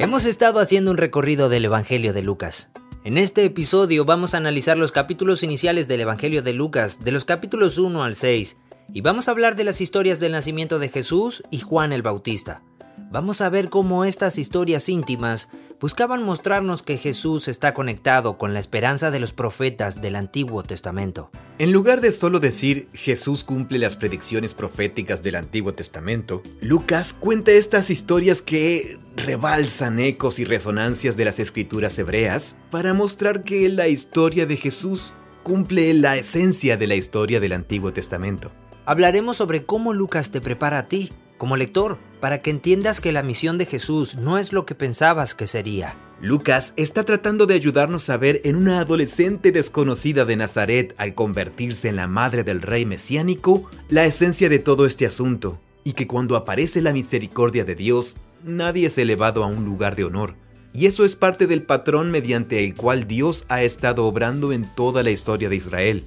Hemos estado haciendo un recorrido del Evangelio de Lucas. En este episodio vamos a analizar los capítulos iniciales del Evangelio de Lucas, de los capítulos 1 al 6, y vamos a hablar de las historias del nacimiento de Jesús y Juan el Bautista. Vamos a ver cómo estas historias íntimas buscaban mostrarnos que Jesús está conectado con la esperanza de los profetas del Antiguo Testamento. En lugar de solo decir Jesús cumple las predicciones proféticas del Antiguo Testamento, Lucas cuenta estas historias que rebalsan ecos y resonancias de las escrituras hebreas para mostrar que la historia de Jesús cumple la esencia de la historia del Antiguo Testamento. Hablaremos sobre cómo Lucas te prepara a ti como lector, para que entiendas que la misión de Jesús no es lo que pensabas que sería. Lucas está tratando de ayudarnos a ver en una adolescente desconocida de Nazaret al convertirse en la madre del rey mesiánico la esencia de todo este asunto, y que cuando aparece la misericordia de Dios, nadie es elevado a un lugar de honor. Y eso es parte del patrón mediante el cual Dios ha estado obrando en toda la historia de Israel.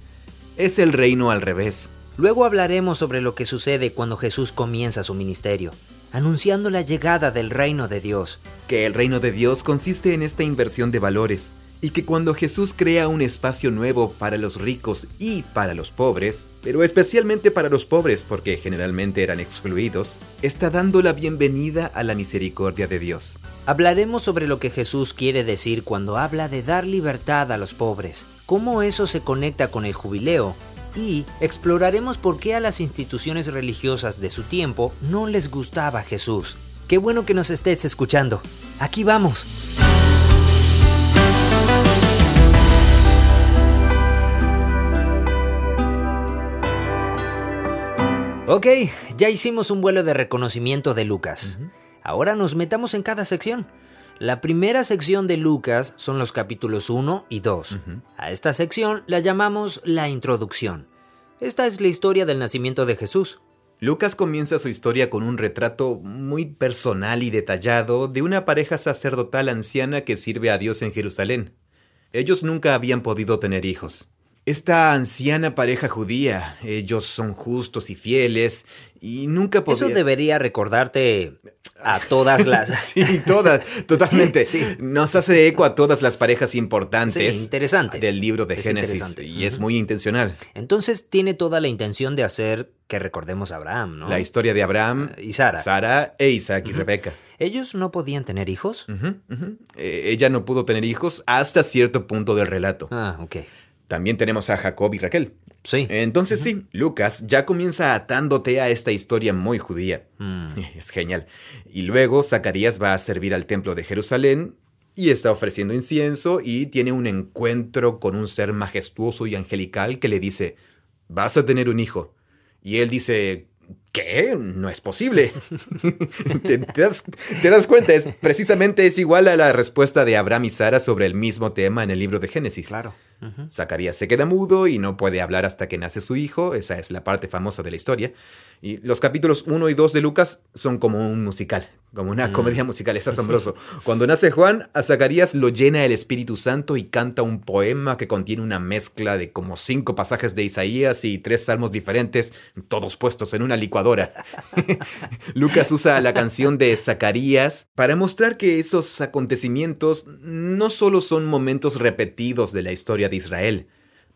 Es el reino al revés. Luego hablaremos sobre lo que sucede cuando Jesús comienza su ministerio, anunciando la llegada del reino de Dios. Que el reino de Dios consiste en esta inversión de valores, y que cuando Jesús crea un espacio nuevo para los ricos y para los pobres, pero especialmente para los pobres porque generalmente eran excluidos, está dando la bienvenida a la misericordia de Dios. Hablaremos sobre lo que Jesús quiere decir cuando habla de dar libertad a los pobres, cómo eso se conecta con el jubileo y exploraremos por qué a las instituciones religiosas de su tiempo no les gustaba Jesús. Qué bueno que nos estés escuchando. Aquí vamos. Ok, ya hicimos un vuelo de reconocimiento de Lucas. Ahora nos metamos en cada sección. La primera sección de Lucas son los capítulos 1 y 2. A esta sección la llamamos la introducción. Esta es la historia del nacimiento de Jesús. Lucas comienza su historia con un retrato muy personal y detallado de una pareja sacerdotal anciana que sirve a Dios en Jerusalén. Ellos nunca habían podido tener hijos. Esta anciana pareja judía, ellos son justos y fieles y nunca podían... Eso debería recordarte a todas las. sí, todas, totalmente. Nos hace eco a todas las parejas importantes interesante. del libro de Génesis. Y es muy intencional. Entonces tiene toda la intención de hacer que recordemos a Abraham, ¿no? La historia de Abraham y Sara. Sara e Isaac y Rebeca. ¿Ellos no podían tener hijos? Eh, ella no pudo tener hijos hasta cierto punto del relato. Ah, ok. También tenemos a Jacob y Raquel. Sí. Entonces sí, Lucas ya comienza atándote a esta historia muy judía. Mm. Es genial. Y luego Zacarías va a servir al templo de Jerusalén y está ofreciendo incienso y tiene un encuentro con un ser majestuoso y angelical que le dice, vas a tener un hijo. Y él dice, ¿Qué? No es posible. ¿Te, das, cuenta, es, precisamente es igual a la respuesta de Abraham y Sara sobre el mismo tema en el libro de Génesis. Claro. Zacarías se queda mudo y no puede hablar hasta que nace su hijo, esa es la parte famosa de la historia. Y los capítulos 1 y 2 de Lucas son como un musical, como una mm. comedia musical, es asombroso. Cuando nace Juan, a Zacarías lo llena el Espíritu Santo y canta un poema que contiene una mezcla de como cinco pasajes de Isaías y tres salmos diferentes, todos puestos en una licuadora. Lucas usa la canción de Zacarías para mostrar que esos acontecimientos no solo son momentos repetidos de la historia de Israel,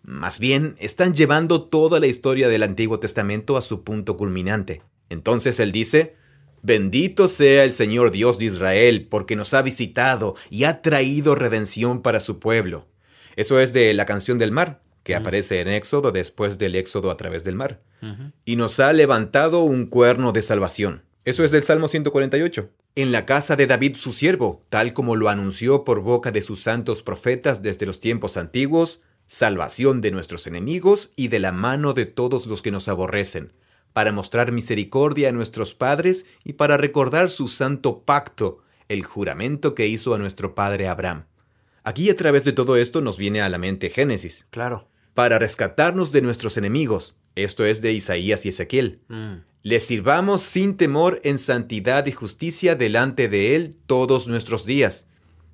más bien están llevando toda la historia del Antiguo Testamento a su punto culminante. Entonces él dice, Bendito sea el Señor Dios de Israel, porque nos ha visitado y ha traído redención para su pueblo. Eso es de la canción del mar, que aparece en Éxodo después del Éxodo a través del mar. Y nos ha levantado un cuerno de salvación. Eso es del Salmo 148. En la casa de David su siervo, tal como lo anunció por boca de sus santos profetas desde los tiempos antiguos, salvación de nuestros enemigos y de la mano de todos los que nos aborrecen para mostrar misericordia a nuestros padres y para recordar su santo pacto, el juramento que hizo a nuestro padre Abraham. Aquí a través de todo esto nos viene a la mente Génesis. Claro. Para rescatarnos de nuestros enemigos. Esto es de Isaías y Ezequiel. Mm. Les sirvamos sin temor en santidad y justicia delante de Él todos nuestros días.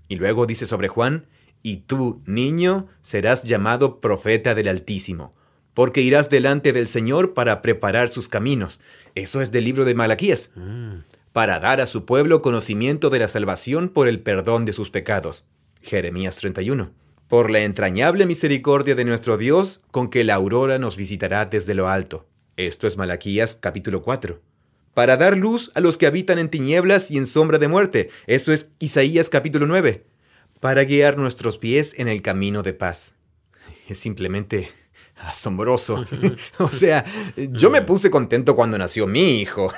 Y luego dice sobre Juan, y tú, niño, serás llamado profeta del Altísimo porque irás delante del Señor para preparar sus caminos. Eso es del libro de Malaquías. Mm. para dar a su pueblo conocimiento de la salvación por el perdón de sus pecados. Jeremías 31. Por la entrañable misericordia de nuestro Dios, con que la aurora nos visitará desde lo alto. Esto es Malaquías capítulo 4. Para dar luz a los que habitan en tinieblas y en sombra de muerte. Esto es Isaías capítulo 9. Para guiar nuestros pies en el camino de paz. Es simplemente asombroso. o sea, yo me puse contento cuando nació mi hijo.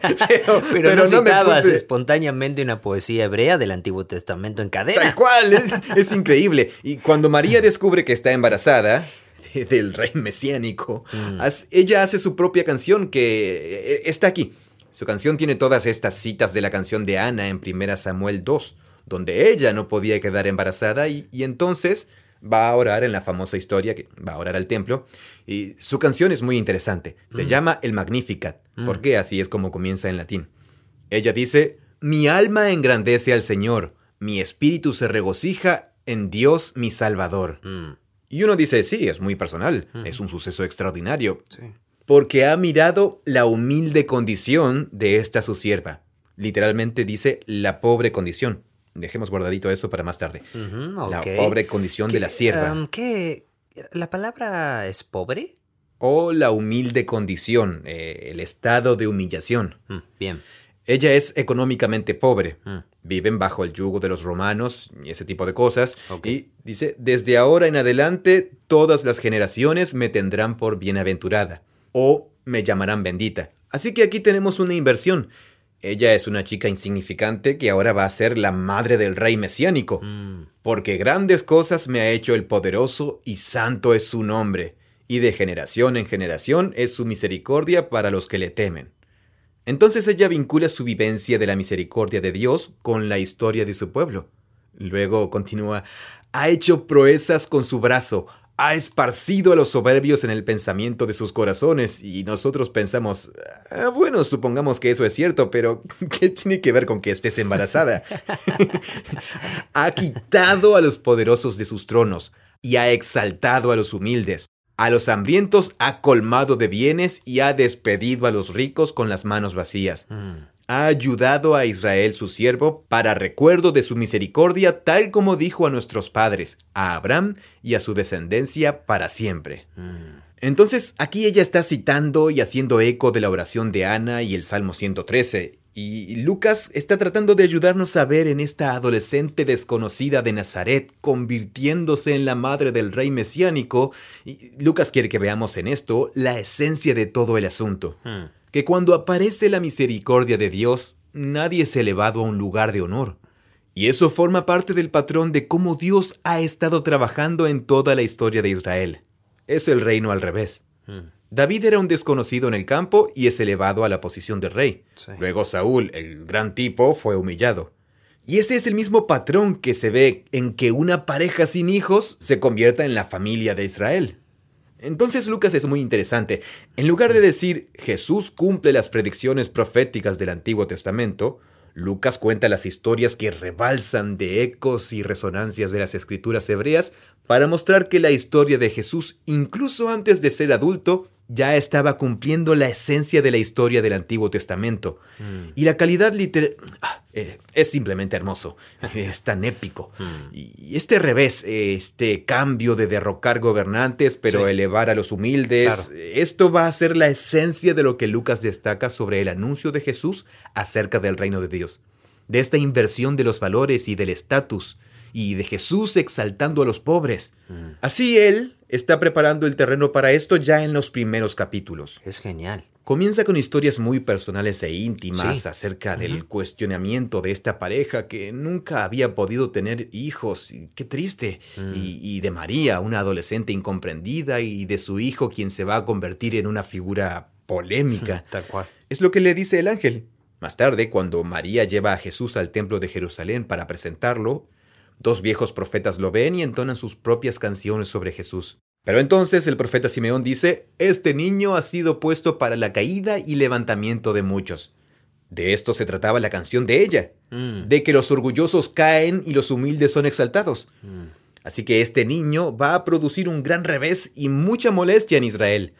pero, no, citabas espontáneamente una poesía hebrea del Antiguo Testamento en cadena. Tal cual, es, increíble. Y cuando María descubre que está embarazada, del rey mesiánico, mm. ella hace su propia canción que eh, está aquí. Su canción tiene todas estas citas de la canción de Ana en 1 Samuel 2, donde ella no podía quedar embarazada y entonces va a orar en la famosa historia que va a orar al templo. Y su canción es muy interesante. Se mm. llama El Magnificat, mm. porque así es como comienza en latín. Ella dice, mi alma engrandece al Señor, mi espíritu se regocija en Dios mi Salvador. Mm. Y uno dice, sí, es muy personal, es un suceso extraordinario. Porque ha mirado la humilde condición de esta su sierva. Literalmente dice la pobre condición. Dejemos guardadito eso para más tarde. La pobre condición de la sierva. Um, ¿Qué? ¿La palabra es pobre? O la humilde condición, eh, el estado de humillación. Mm, bien. Ella es económicamente pobre. Mm. Viven bajo el yugo de los romanos y ese tipo de cosas. Y dice, desde ahora en adelante todas las generaciones me tendrán por bienaventurada o me llamarán bendita. Así que aquí tenemos una inversión. Ella es una chica insignificante que ahora va a ser la madre del rey mesiánico, mm. porque grandes cosas me ha hecho el poderoso y santo es su nombre, y de generación en generación es su misericordia para los que le temen. Entonces ella vincula su vivencia de la misericordia de Dios con la historia de su pueblo. Luego continúa, ha hecho proezas con su brazo, ha esparcido a los soberbios en el pensamiento de sus corazones y nosotros pensamos, ah, bueno, supongamos que eso es cierto, pero ¿qué tiene que ver con que estés embarazada? ha quitado a los poderosos de sus tronos y ha exaltado a los humildes. A los hambrientos ha colmado de bienes y ha despedido a los ricos con las manos vacías. Mm ha ayudado a Israel su siervo para recuerdo de su misericordia, tal como dijo a nuestros padres, a Abraham y a su descendencia para siempre. Mm. Entonces aquí ella está citando y haciendo eco de la oración de Ana y el Salmo 113, y Lucas está tratando de ayudarnos a ver en esta adolescente desconocida de Nazaret convirtiéndose en la madre del rey mesiánico, y Lucas quiere que veamos en esto la esencia de todo el asunto. Mm que cuando aparece la misericordia de Dios, nadie es elevado a un lugar de honor. Y eso forma parte del patrón de cómo Dios ha estado trabajando en toda la historia de Israel. Es el reino al revés. Hmm. David era un desconocido en el campo y es elevado a la posición de rey. Luego Saúl, el gran tipo, fue humillado. Y ese es el mismo patrón que se ve en que una pareja sin hijos se convierta en la familia de Israel. Entonces Lucas es muy interesante. En lugar de decir Jesús cumple las predicciones proféticas del Antiguo Testamento, Lucas cuenta las historias que rebalsan de ecos y resonancias de las escrituras hebreas para mostrar que la historia de Jesús, incluso antes de ser adulto, ya estaba cumpliendo la esencia de la historia del Antiguo Testamento. Mm. Y la calidad literal ah, eh, es simplemente hermoso, es tan épico. Mm. Y este revés, este cambio de derrocar gobernantes, pero elevar a los humildes, esto va a ser la esencia de lo que Lucas destaca sobre el anuncio de Jesús acerca del reino de Dios, de esta inversión de los valores y del estatus y de Jesús exaltando a los pobres. Mm. Así él está preparando el terreno para esto ya en los primeros capítulos. Es genial. Comienza con historias muy personales e íntimas acerca del cuestionamiento de esta pareja que nunca había podido tener hijos. Qué triste. Mm. Y, de María, una adolescente incomprendida, y de su hijo quien se va a convertir en una figura polémica. Tal cual. Es lo que le dice el ángel. Más tarde, cuando María lleva a Jesús al templo de Jerusalén para presentarlo, Dos viejos profetas lo ven y entonan sus propias canciones sobre Jesús. Pero entonces el profeta Simeón dice, Este niño ha sido puesto para la caída y levantamiento de muchos. De esto se trataba la canción de ella, mm. de que los orgullosos caen y los humildes son exaltados. Mm. Así que este niño va a producir un gran revés y mucha molestia en Israel,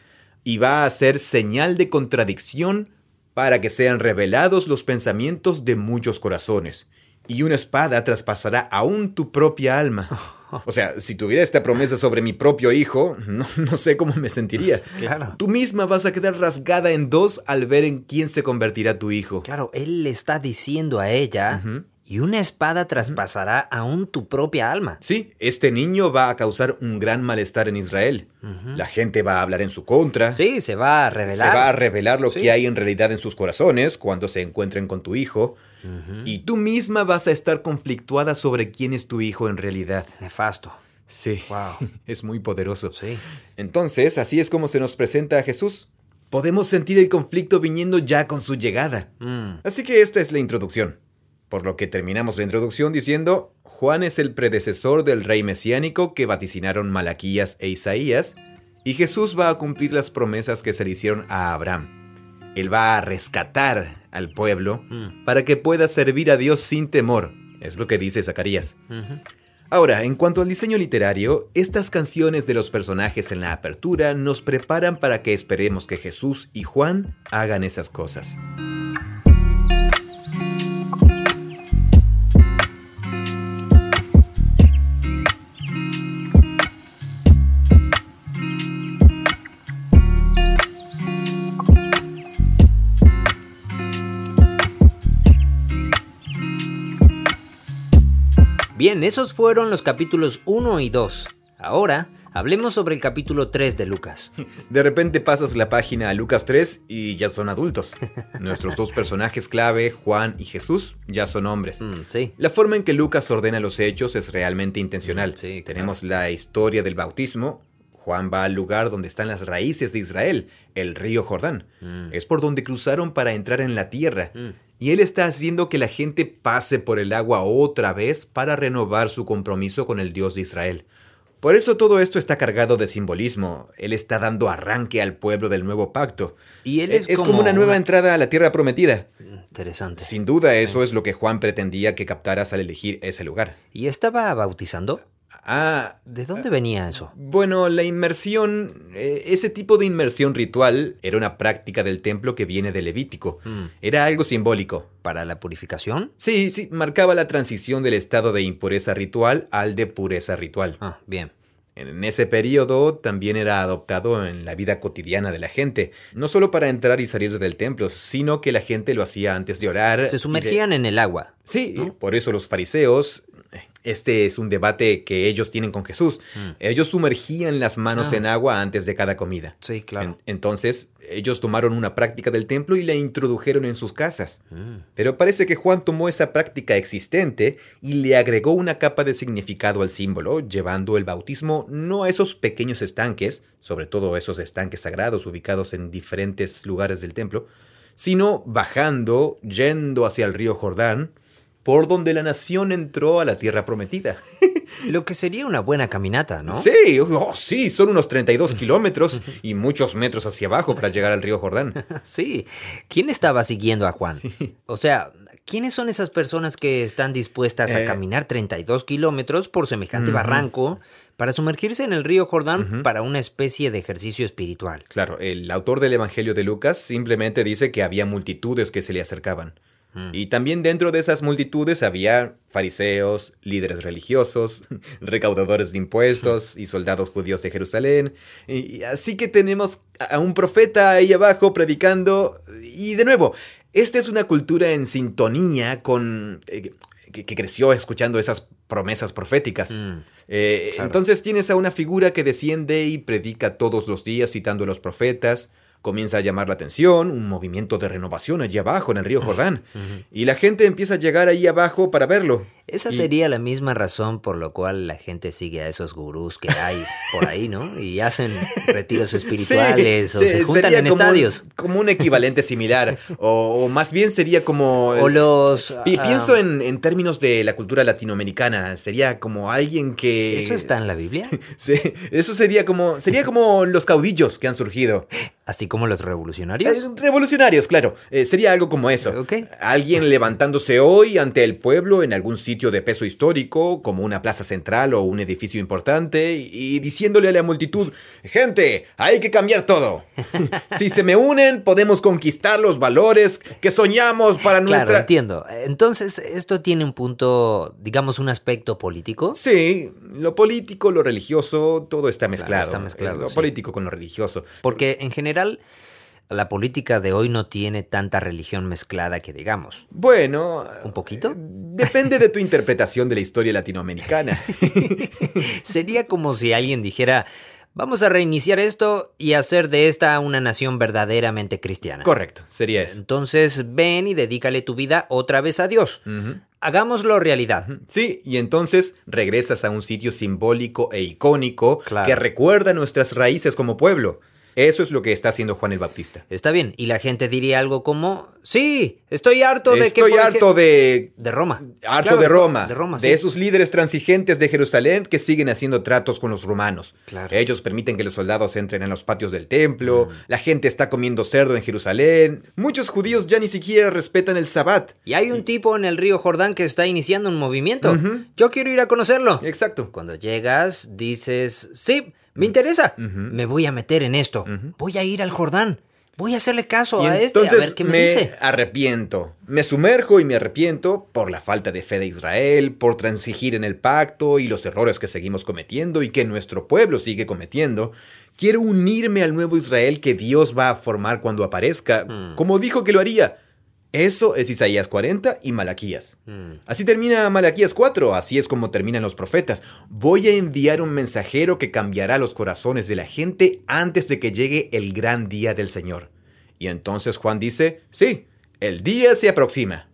y va a ser señal de contradicción para que sean revelados los pensamientos de muchos corazones, y una espada traspasará aún tu propia alma. O sea, si tuviera esta promesa sobre mi propio hijo, no, no sé cómo me sentiría. Claro. Tú misma vas a quedar rasgada en dos al ver en quién se convertirá tu hijo. Claro, él le está diciendo a ella, y una espada traspasará aún tu propia alma. Sí, este niño va a causar un gran malestar en Israel. La gente va a hablar en su contra. Sí, se va a revelar. Se va a revelar lo Sí. que hay en realidad en sus corazones cuando se encuentren con tu hijo. Y tú misma vas a estar conflictuada sobre quién es tu hijo en realidad. Nefasto. Sí, Wow. es muy poderoso. Sí. Entonces, así es como se nos presenta a Jesús. Podemos sentir el conflicto viniendo ya con su llegada. Mm. Así que esta es la introducción. Por lo que terminamos la introducción diciendo, Juan es el predecesor del rey mesiánico que vaticinaron Malaquías e Isaías, y Jesús va a cumplir las promesas que se le hicieron a Abraham. Él va a rescatar al pueblo Mm. para que pueda servir a Dios sin temor. Es lo que dice Zacarías. Ahora, en cuanto al diseño literario, estas canciones de los personajes en la apertura nos preparan para que esperemos que Jesús y Juan hagan esas cosas. Bien, esos fueron los capítulos 1 y 2. Ahora, hablemos sobre el capítulo 3 de Lucas. De repente pasas la página a Lucas 3 y ya son adultos. Nuestros dos personajes clave, Juan y Jesús, ya son hombres. Mm, sí. La forma en que Lucas ordena los hechos es realmente intencional. Mm, sí, Tenemos la historia del bautismo. Juan va al lugar donde están las raíces de Israel, el río Jordán. Mm. Es por donde cruzaron para entrar en la tierra. Mm. Y él está haciendo que la gente pase por el agua otra vez para renovar su compromiso con el Dios de Israel. Por eso todo esto está cargado de simbolismo. Él está dando arranque al pueblo del nuevo pacto. Y él Es, es, como, una nueva entrada a la tierra prometida. Interesante. Sin duda eso es lo que Juan pretendía que captaras al elegir ese lugar. ¿Y estaba bautizando? Ah, ¿De dónde venía eso? bueno, la inmersión, eh, ese tipo de inmersión ritual era una práctica del templo que viene de Levítico. Mm. Era algo simbólico. ¿Para la purificación? Sí, sí, marcaba la transición del estado de impureza ritual al de pureza ritual. Ah, bien. En ese periodo también era adoptado en la vida cotidiana de la gente, no solo para entrar y salir del templo, sino que la gente lo hacía antes de orar. Se de- sumergían en el agua. Sí, ¿no? por eso los fariseos, este es un debate que ellos tienen con Jesús. Mm. Ellos sumergían las manos Ah. en agua antes de cada comida. Sí, claro. En- entonces, ellos tomaron una práctica del templo y la introdujeron en sus casas. Mm. Pero parece que Juan tomó esa práctica existente y le agregó una capa de significado al símbolo, llevando el bautismo no a esos pequeños estanques, sobre todo esos estanques sagrados ubicados en diferentes lugares del templo, sino bajando, yendo hacia el río Jordán, por donde la nación entró a la tierra prometida. Lo que sería una buena caminata, ¿no? Sí, oh, sí, son unos 32 kilómetros y muchos metros hacia abajo para llegar al río Jordán. Sí. ¿Quién estaba siguiendo a Juan? O sea, ¿quiénes son esas personas que están dispuestas a Eh. caminar 32 kilómetros por semejante barranco para sumergirse en el río Jordán para una especie de ejercicio espiritual? Claro, el autor del Evangelio de Lucas simplemente dice que había multitudes que se le acercaban. Mm. Y también dentro de esas multitudes había fariseos, líderes religiosos, recaudadores de impuestos y soldados judíos de Jerusalén. Y así que tenemos a un profeta ahí abajo predicando. Y de nuevo, esta es una cultura en sintonía con... eh, que, que creció escuchando esas promesas proféticas. Mm. Eh, Claro. Entonces tienes a una figura que desciende y predica todos los días citando a los profetas. Comienza a llamar la atención, un movimiento de renovación allí abajo en el río Jordán. Y la gente empieza a llegar ahí abajo para verlo. Esa Y- sería la misma razón por la cual la gente sigue a esos gurús que hay por ahí, ¿no? Y hacen retiros espirituales Sí, o sí, se juntan en como un- estadios. como un equivalente similar. o, o más bien sería como... O los... Pi- ah, pienso en, en términos de la cultura latinoamericana. Sería como alguien que... ¿Eso está en la Biblia? Sí, eso sería como, sería como los caudillos que han surgido. Así como los revolucionarios. Eh, revolucionarios, claro. Eh, sería algo como eso. Ok. Alguien levantándose hoy ante el pueblo en algún sitio de peso histórico, como una plaza central o un edificio importante, y diciéndole a la multitud, gente, hay que cambiar todo. si se me unen, podemos conquistar los valores que soñamos para nuestra... Claro, entiendo. Entonces, ¿esto tiene un punto, digamos, un aspecto político? Sí, lo político, lo religioso, todo está mezclado. está mezclado, Lo sí. político con lo religioso. Porque en general la política de hoy no tiene tanta religión mezclada que digamos. Bueno... ¿Un poquito? eh, Depende de tu interpretación de la historia latinoamericana. Sería como si alguien dijera, vamos a reiniciar esto y hacer de esta una nación verdaderamente cristiana. Correcto, sería eso. Entonces ven y dedícale tu vida otra vez a Dios. Hagámoslo realidad. Sí, y entonces regresas a un sitio simbólico e icónico Claro. que recuerda nuestras raíces como pueblo. Eso es lo que está haciendo Juan el Bautista. Está bien. Y la gente diría algo como, sí, estoy harto de que... Estoy harto de... De Roma. Harto Claro, de Roma, De Roma, de sí. esos líderes transigentes de Jerusalén que siguen haciendo tratos con los romanos. Claro. Ellos permiten que los soldados entren en los patios del templo, Mm. la gente está comiendo cerdo en Jerusalén, muchos judíos ya ni siquiera respetan el sabbat. Y hay un tipo en el río Jordán que está iniciando un movimiento. Yo quiero ir a conocerlo. Exacto. Cuando llegas, dices, sí, me interesa. Me voy a meter en esto. Voy a ir al Jordán. Voy a hacerle caso Y a este, a ver qué me, dice. arrepiento. Me sumerjo y me arrepiento por la falta de fe de Israel, por transigir en el pacto y los errores que seguimos cometiendo y que nuestro pueblo sigue cometiendo. Quiero unirme al nuevo Israel que Dios va a formar cuando aparezca, Mm. como dijo que lo haría. Eso es Isaías 40 y Malaquías. Mm. Así termina Malaquías 4, así es como terminan los profetas. Voy a enviar un mensajero que cambiará los corazones de la gente antes de que llegue el gran día del Señor. Y entonces Juan dice, sí, el día se aproxima.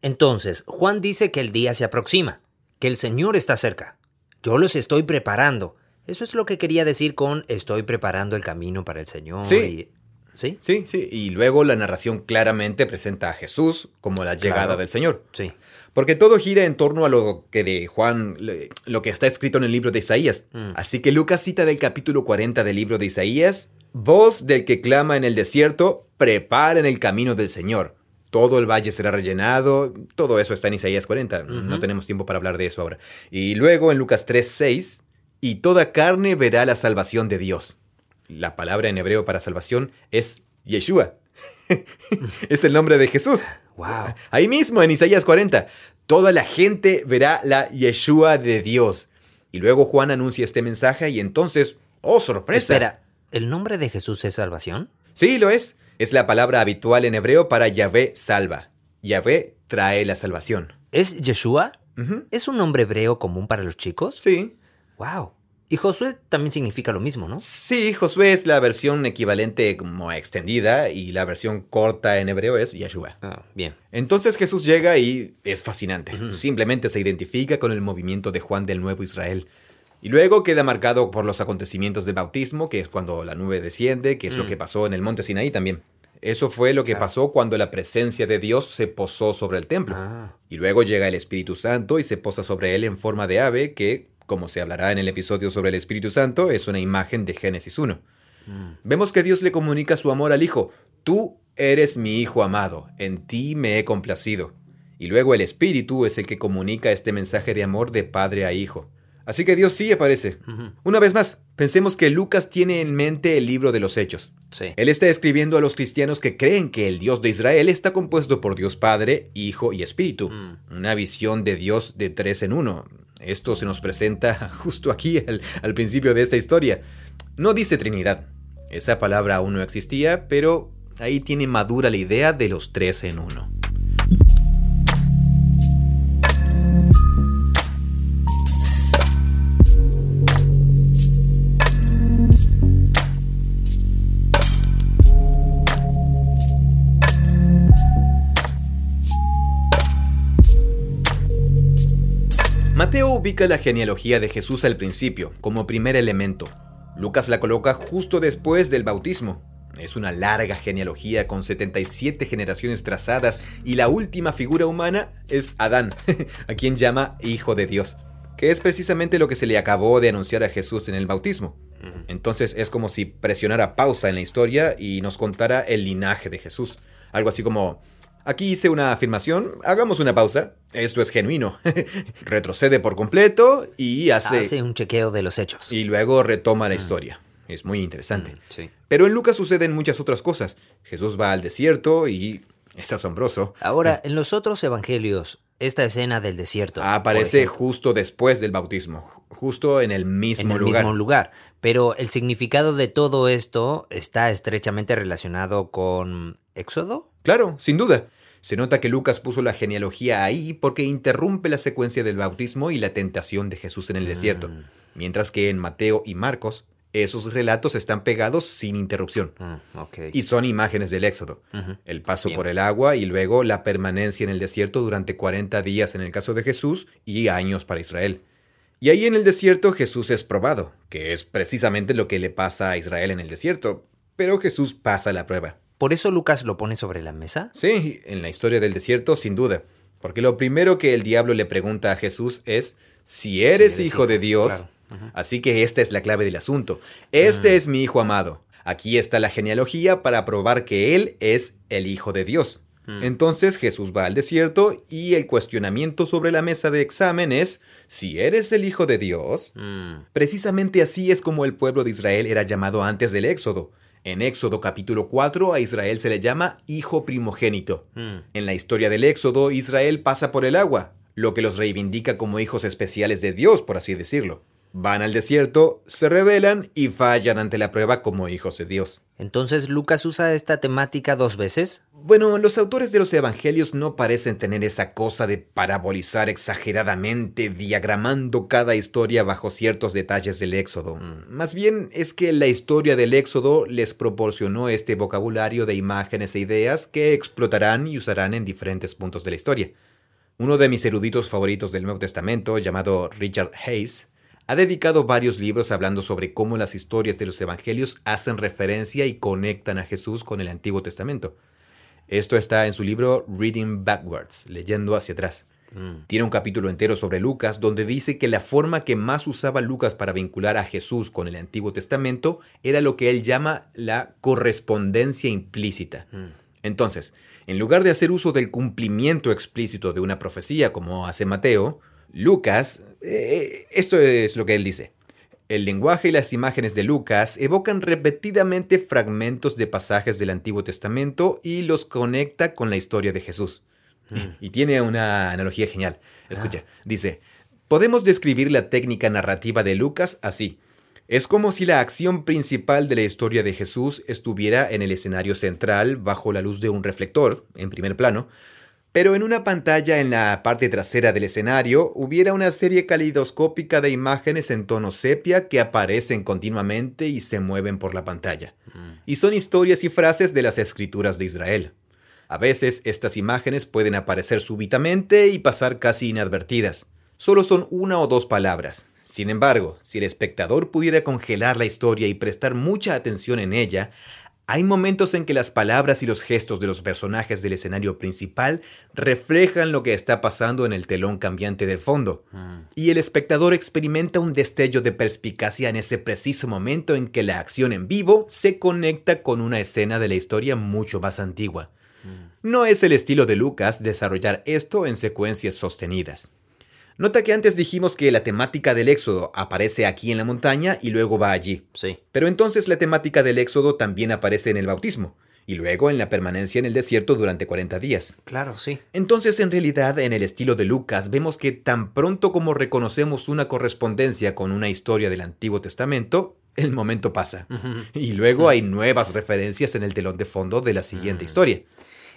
Entonces, Juan dice que el día se aproxima, que el Señor está cerca. Yo los estoy preparando. Eso es lo que quería decir con estoy preparando el camino para el Señor. Sí. y- ¿Sí? Sí, sí, y luego la narración claramente presenta a Jesús como la llegada Claro. del Señor. Sí. Porque todo gira en torno a lo que de Juan, lo que está escrito en el libro de Isaías. Mm. Así que Lucas cita del capítulo 40 del libro de Isaías, voz del que clama en el desierto, preparen el camino del Señor. Todo el valle será rellenado, todo eso está en Isaías 40, no tenemos tiempo para hablar de eso ahora. Y luego en Lucas 3, 6, y toda carne verá la salvación de Dios. La palabra en hebreo para salvación es Yeshua. es el nombre de Jesús. Wow. Ahí mismo, en Isaías 40, toda la gente verá la Yeshua de Dios. Y luego Juan anuncia este mensaje y entonces, oh sorpresa. Espera, ¿el nombre de Jesús es salvación? Sí, lo es. Es la palabra habitual en hebreo para Yahvé salva. Yahvé trae la salvación. ¿Es Yeshua? ¿Es un nombre hebreo común para los chicos? Sí. Wow. Y Josué también significa lo mismo, ¿no? Sí, Josué es la versión equivalente como extendida y la versión corta en hebreo es Yeshua. Ah, bien. Entonces Jesús llega y es fascinante. Simplemente se identifica con el movimiento de Juan del Nuevo Israel. Y luego queda marcado por los acontecimientos del bautismo, que es cuando la nube desciende, que es lo Mm. que pasó en el monte Sinaí también. Eso fue lo que pasó cuando la presencia de Dios se posó sobre el templo. Ah, Y luego llega el Espíritu Santo y se posa sobre él en forma de ave, que, como se hablará en el episodio sobre el Espíritu Santo, es una imagen de Génesis 1. mm. Vemos que Dios le comunica su amor al Hijo. Tú eres mi Hijo amado, en ti me he complacido. Y luego el Espíritu es el que comunica este mensaje de amor de padre a hijo. Así que Dios sí aparece. Una vez más, pensemos que Lucas tiene en mente el libro de los Hechos. Sí. Él está escribiendo a los cristianos que creen que el Dios de Israel está compuesto por Dios Padre, Hijo y Espíritu. Mm. Una visión de Dios de tres en uno. Esto se nos presenta justo aquí al, principio de esta historia. No dice Trinidad. Esa palabra aún no existía, pero ahí tiene madura la idea de los tres en uno. Ubica la genealogía de Jesús al principio, como primer elemento. Lucas la coloca justo después del bautismo. Es una larga genealogía con 77 generaciones trazadas y la última figura humana es Adán, a quien llama Hijo de Dios, que es precisamente lo que se le acabó de anunciar a Jesús en el bautismo. Entonces es como si presionara pausa en la historia y nos contara el linaje de Jesús. Algo así como, aquí hice una afirmación, hagamos una pausa, esto es genuino. Retrocede por completo y hace... Hace un chequeo de los hechos. Y luego retoma la historia. Es muy interesante. Mm, sí. Pero en Lucas suceden muchas otras cosas. Jesús va al desierto y es asombroso. Ahora, en los otros evangelios, esta escena del desierto. Aparece justo después del bautismo, justo en el mismo en el lugar. mismo lugar. Pero el significado de todo esto está estrechamente relacionado con Éxodo. Claro, sin duda. Se nota que Lucas puso la genealogía ahí porque interrumpe la secuencia del bautismo y la tentación de Jesús en el desierto, Mm. mientras que en Mateo y Marcos esos relatos están pegados sin interrupción Mm, ok. y son imágenes del Éxodo. El paso Bien. por el agua y luego la permanencia en el desierto durante 40 días en el caso de Jesús y años para Israel. Y ahí en el desierto Jesús es probado, que es precisamente lo que le pasa a Israel en el desierto, pero Jesús pasa la prueba. ¿Por eso Lucas lo pone sobre la mesa? Sí, en la historia del desierto, sin duda. Porque lo primero que el diablo le pregunta a Jesús es, si eres, Si eres hijo de Dios, claro. Así que esta es la clave del asunto. Este Mm. es mi hijo amado. Aquí está la genealogía para probar que él es el hijo de Dios. Mm. Entonces Jesús va al desierto y el cuestionamiento sobre la mesa de examen es, si eres el hijo de Dios, Mm, Precisamente así es como el pueblo de Israel era llamado antes del Éxodo. En Éxodo capítulo 4 a Israel se le llama hijo primogénito. mm. En la historia del Éxodo, Israel pasa por el agua, lo que los reivindica como hijos especiales de Dios, por así decirlo. Van al desierto, se rebelan y fallan ante la prueba como hijos de Dios. Entonces Lucas usa esta temática dos veces. Bueno, los autores de los evangelios no parecen tener esa cosa de parabolizar exageradamente, diagramando cada historia bajo ciertos detalles del Éxodo. Más bien es que la historia del Éxodo les proporcionó este vocabulario de imágenes e ideas que explotarán y usarán en diferentes puntos de la historia. Uno de mis eruditos favoritos del Nuevo Testamento, llamado Richard Hayes, ha dedicado varios libros hablando sobre cómo las historias de los evangelios hacen referencia y conectan a Jesús con el Antiguo Testamento. Esto está en su libro Reading Backwards, leyendo hacia atrás. Mm, Tiene un capítulo entero sobre Lucas donde dice que la forma que más usaba Lucas para vincular a Jesús con el Antiguo Testamento era lo que él llama la correspondencia implícita. mm. Entonces, en lugar de hacer uso del cumplimiento explícito de una profecía como hace Mateo, Lucas, eh, esto es lo que él dice. El lenguaje y las imágenes de Lucas evocan repetidamente fragmentos de pasajes del Antiguo Testamento y los conecta con la historia de Jesús. Y tiene una analogía genial. Escucha, dice, podemos describir la técnica narrativa de Lucas así. Es como si la acción principal de la historia de Jesús estuviera en el escenario central bajo la luz de un reflector, en primer plano, pero en una pantalla en la parte trasera del escenario hubiera una serie calidoscópica de imágenes en tono sepia que aparecen continuamente y se mueven por la pantalla. Y son historias y frases de las escrituras de Israel. A veces estas imágenes pueden aparecer súbitamente y pasar casi inadvertidas. Solo son una o dos palabras. Sin embargo, si el espectador pudiera congelar la historia y prestar mucha atención en ella, hay momentos en que las palabras y los gestos de los personajes del escenario principal reflejan lo que está pasando en el telón cambiante del fondo, Mm. y el espectador experimenta un destello de perspicacia en ese preciso momento en que la acción en vivo se conecta con una escena de la historia mucho más antigua. No es el estilo de Lucas desarrollar esto en secuencias sostenidas. Nota que antes dijimos que la temática del éxodo aparece aquí en la montaña y luego va allí. Sí. Pero entonces la temática del éxodo también aparece en el bautismo y luego en la permanencia en el desierto durante 40 días. Claro, sí. Entonces, en realidad, en el estilo de Lucas, vemos que tan pronto como reconocemos una correspondencia con una historia del Antiguo Testamento, el momento pasa. Y luego hay nuevas referencias en el telón de fondo de la siguiente Mm. historia.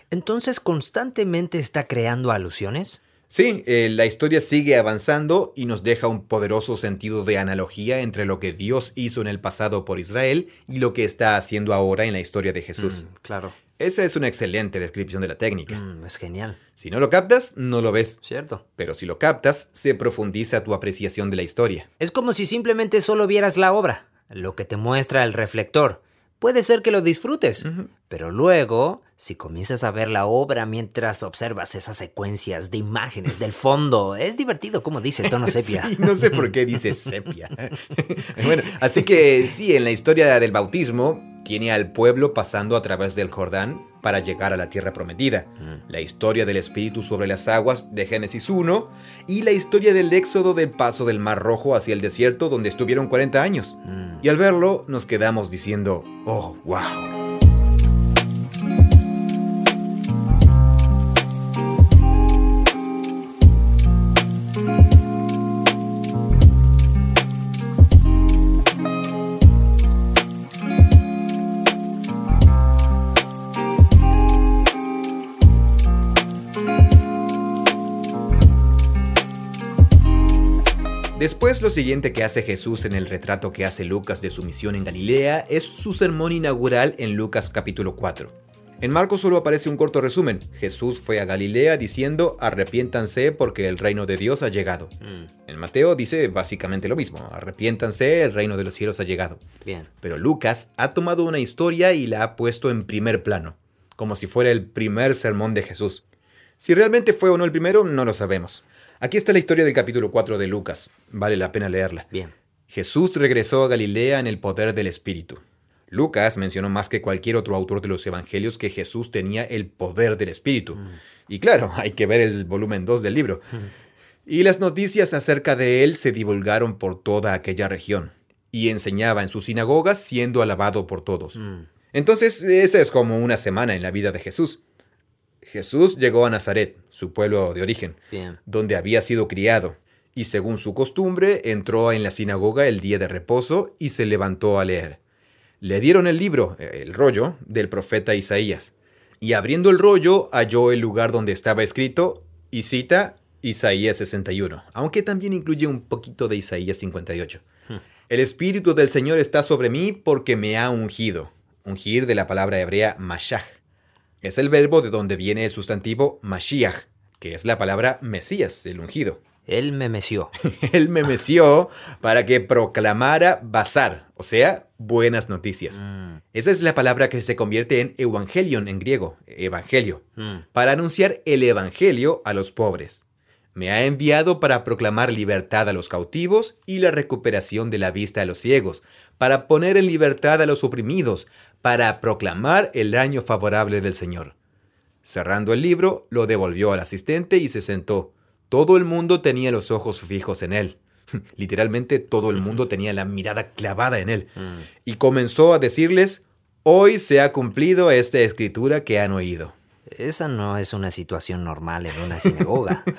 Entonces, ¿constantemente está creando alusiones? Sí, eh, la historia sigue avanzando y nos deja un poderoso sentido de analogía entre lo que Dios hizo en el pasado por Israel y lo que está haciendo ahora en la historia de Jesús. Mm, claro. Esa es una excelente descripción de la técnica. Mm, es genial. Si no lo captas, no lo ves. Cierto. Pero si lo captas, se profundiza tu apreciación de la historia. Es como si simplemente solo vieras la obra, lo que te muestra el reflector, puede ser que lo disfrutes. Pero luego, si comienzas a ver la obra mientras observas esas secuencias de imágenes del fondo, es divertido, como dice el tono sepia. Sí, no sé por qué dice sepia. bueno, así que sí, en la historia del bautismo tiene al pueblo pasando a través del Jordán para llegar a la tierra prometida, Mm. la historia del Espíritu sobre las aguas de Génesis 1 y la historia del éxodo del paso del Mar Rojo hacia el desierto donde estuvieron 40 años. Mm. Y al verlo nos quedamos diciendo, oh, wow. Después lo siguiente que hace Jesús en el retrato que hace Lucas de su misión en Galilea es su sermón inaugural en Lucas capítulo 4. En Marcos solo aparece un corto resumen. Jesús fue a Galilea diciendo arrepiéntanse porque el reino de Dios ha llegado. Mm. En Mateo dice básicamente lo mismo, arrepiéntanse, el reino de los cielos ha llegado. Bien. Pero Lucas ha tomado una historia y la ha puesto en primer plano, como si fuera el primer sermón de Jesús. Si realmente fue o no el primero, no lo sabemos. Aquí está la historia del capítulo 4 de Lucas, vale la pena leerla. Bien. Jesús regresó a Galilea en el poder del Espíritu. Lucas mencionó más que cualquier otro autor de los Evangelios que Jesús tenía el poder del Espíritu. Y claro, hay que ver el volumen 2 del libro. Y las noticias acerca de él se divulgaron por toda aquella región. Y enseñaba en sus sinagogas siendo alabado por todos. Mm. Entonces, esa es como una semana en la vida de Jesús. Jesús llegó a Nazaret, su pueblo de origen, Bien. donde había sido criado, y según su costumbre entró en la sinagoga el día de reposo y se levantó a leer. Le dieron el libro, eh, el rollo, del profeta Isaías, y abriendo el rollo halló el lugar donde estaba escrito, y cita Isaías 61, aunque también incluye un poquito de Isaías 58. Hmm. El Espíritu del Señor está sobre mí porque me ha ungido. Ungir de la palabra hebrea mashach. Es el verbo de donde viene el sustantivo Mashiach, que es la palabra Mesías, el ungido. Él me meció. Él me meció para que proclamara bazar, o sea, buenas noticias. Mm. Esa es la palabra que se convierte en evangelion en griego, evangelio, Mm. para anunciar el evangelio a los pobres. Me ha enviado para proclamar libertad a los cautivos y la recuperación de la vista a los ciegos, para poner en libertad a los oprimidos, para proclamar el año favorable del Señor. Cerrando el libro, lo devolvió al asistente y se sentó. Todo el mundo tenía los ojos fijos en él. Literalmente todo el mundo tenía la mirada clavada en él. Mm. Y comenzó a decirles, hoy se ha cumplido esta escritura que han oído. Esa no es una situación normal en una sinagoga.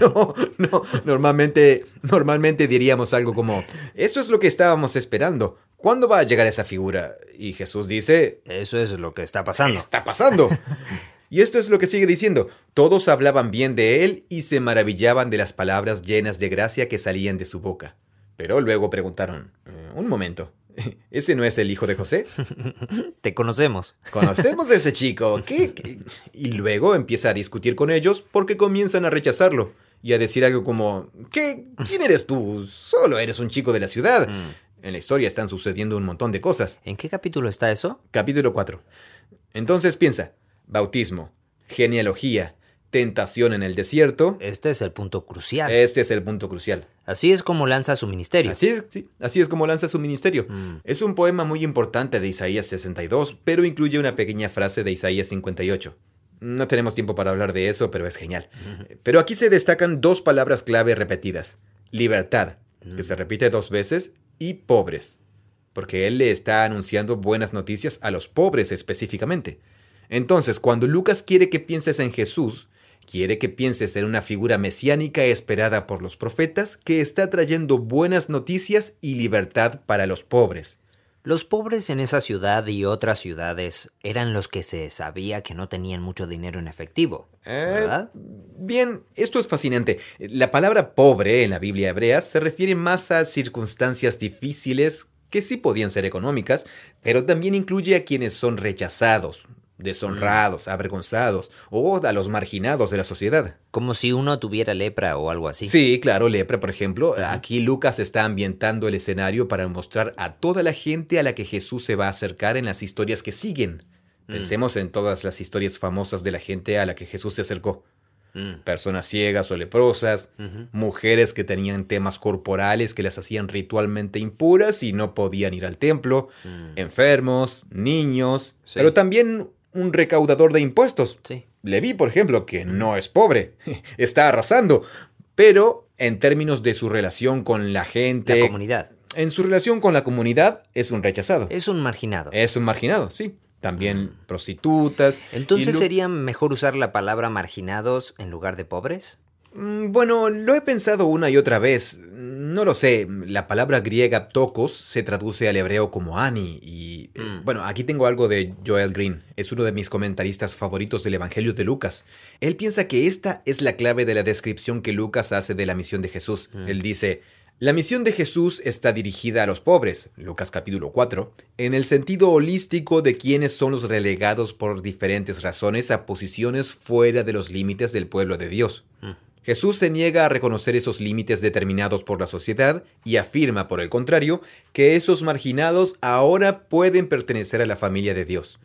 No, no, normalmente, normalmente diríamos algo como, esto es lo que estábamos esperando. ¿Cuándo va a llegar esa figura? Y Jesús dice, Eso es lo que está pasando. está pasando. Y esto es lo que sigue diciendo. Todos hablaban bien de él y se maravillaban de las palabras llenas de gracia que salían de su boca. Pero luego preguntaron, "Eh, un momento, ¿ese no es el hijo de José? Te conocemos. Conocemos a ese chico. ¿Qué? qué?". Y luego empieza a discutir con ellos porque comienzan a rechazarlo y a decir algo como, ¿qué? ¿Quién eres tú? Solo eres un chico de la ciudad. Mm. En la historia están sucediendo un montón de cosas. ¿En qué capítulo está eso? Capítulo 4. Entonces piensa, bautismo, genealogía, tentación en el desierto. Este es el punto crucial. Este es el punto crucial. Así es como lanza su ministerio. Así es, sí, así es como lanza su ministerio. Mm. Es un poema muy importante de Isaías 62, pero incluye una pequeña frase de Isaías 58. No tenemos tiempo para hablar de eso, pero es genial. Pero aquí se destacan dos palabras clave repetidas. Libertad, que se repite dos veces, y pobres. Porque él le está anunciando buenas noticias a los pobres específicamente. Entonces, cuando Lucas quiere que pienses en Jesús, quiere que pienses en una figura mesiánica esperada por los profetas que está trayendo buenas noticias y libertad para los pobres. Los pobres en esa ciudad y otras ciudades eran los que se sabía que no tenían mucho dinero en efectivo, Eh, ¿verdad? Bien, esto es fascinante. La palabra pobre en la Biblia hebrea se refiere más a circunstancias difíciles que sí podían ser económicas, pero también incluye a quienes son rechazados, deshonrados, avergonzados o a los marginados de la sociedad. Como si uno tuviera lepra o algo así. Sí, claro, lepra, por ejemplo. Aquí Lucas está ambientando el escenario para mostrar a toda la gente a la que Jesús se va a acercar en las historias que siguen. Mm. Pensemos en todas las historias famosas de la gente a la que Jesús se acercó. Mm. Personas ciegas o leprosas, mujeres que tenían temas corporales que las hacían ritualmente impuras y no podían ir al templo, Mm. enfermos, niños, Sí. pero también un recaudador de impuestos. Sí. Leví, por ejemplo, que no es pobre, está arrasando, pero en términos de su relación con la gente, La comunidad. en su relación con la comunidad, es un rechazado. Es un marginado. Es un marginado, sí. También prostitutas. Entonces sería mejor usar la palabra marginados en lugar de pobres. Mm, Bueno, lo he pensado una y otra vez. No lo sé. La palabra griega tokos se traduce al hebreo como ani. Y eh, Mm. bueno, aquí tengo algo de Joel Green. Es uno de mis comentaristas favoritos del Evangelio de Lucas. Él piensa que esta es la clave de la descripción que Lucas hace de la misión de Jesús. Mm. Él dice. La misión de Jesús está dirigida a los pobres, Lucas capítulo 4, en el sentido holístico de quienes son los relegados por diferentes razones a posiciones fuera de los límites del pueblo de Dios. Mm. Jesús se niega a reconocer esos límites determinados por la sociedad y afirma, por el contrario, que esos marginados ahora pueden pertenecer a la familia de Dios.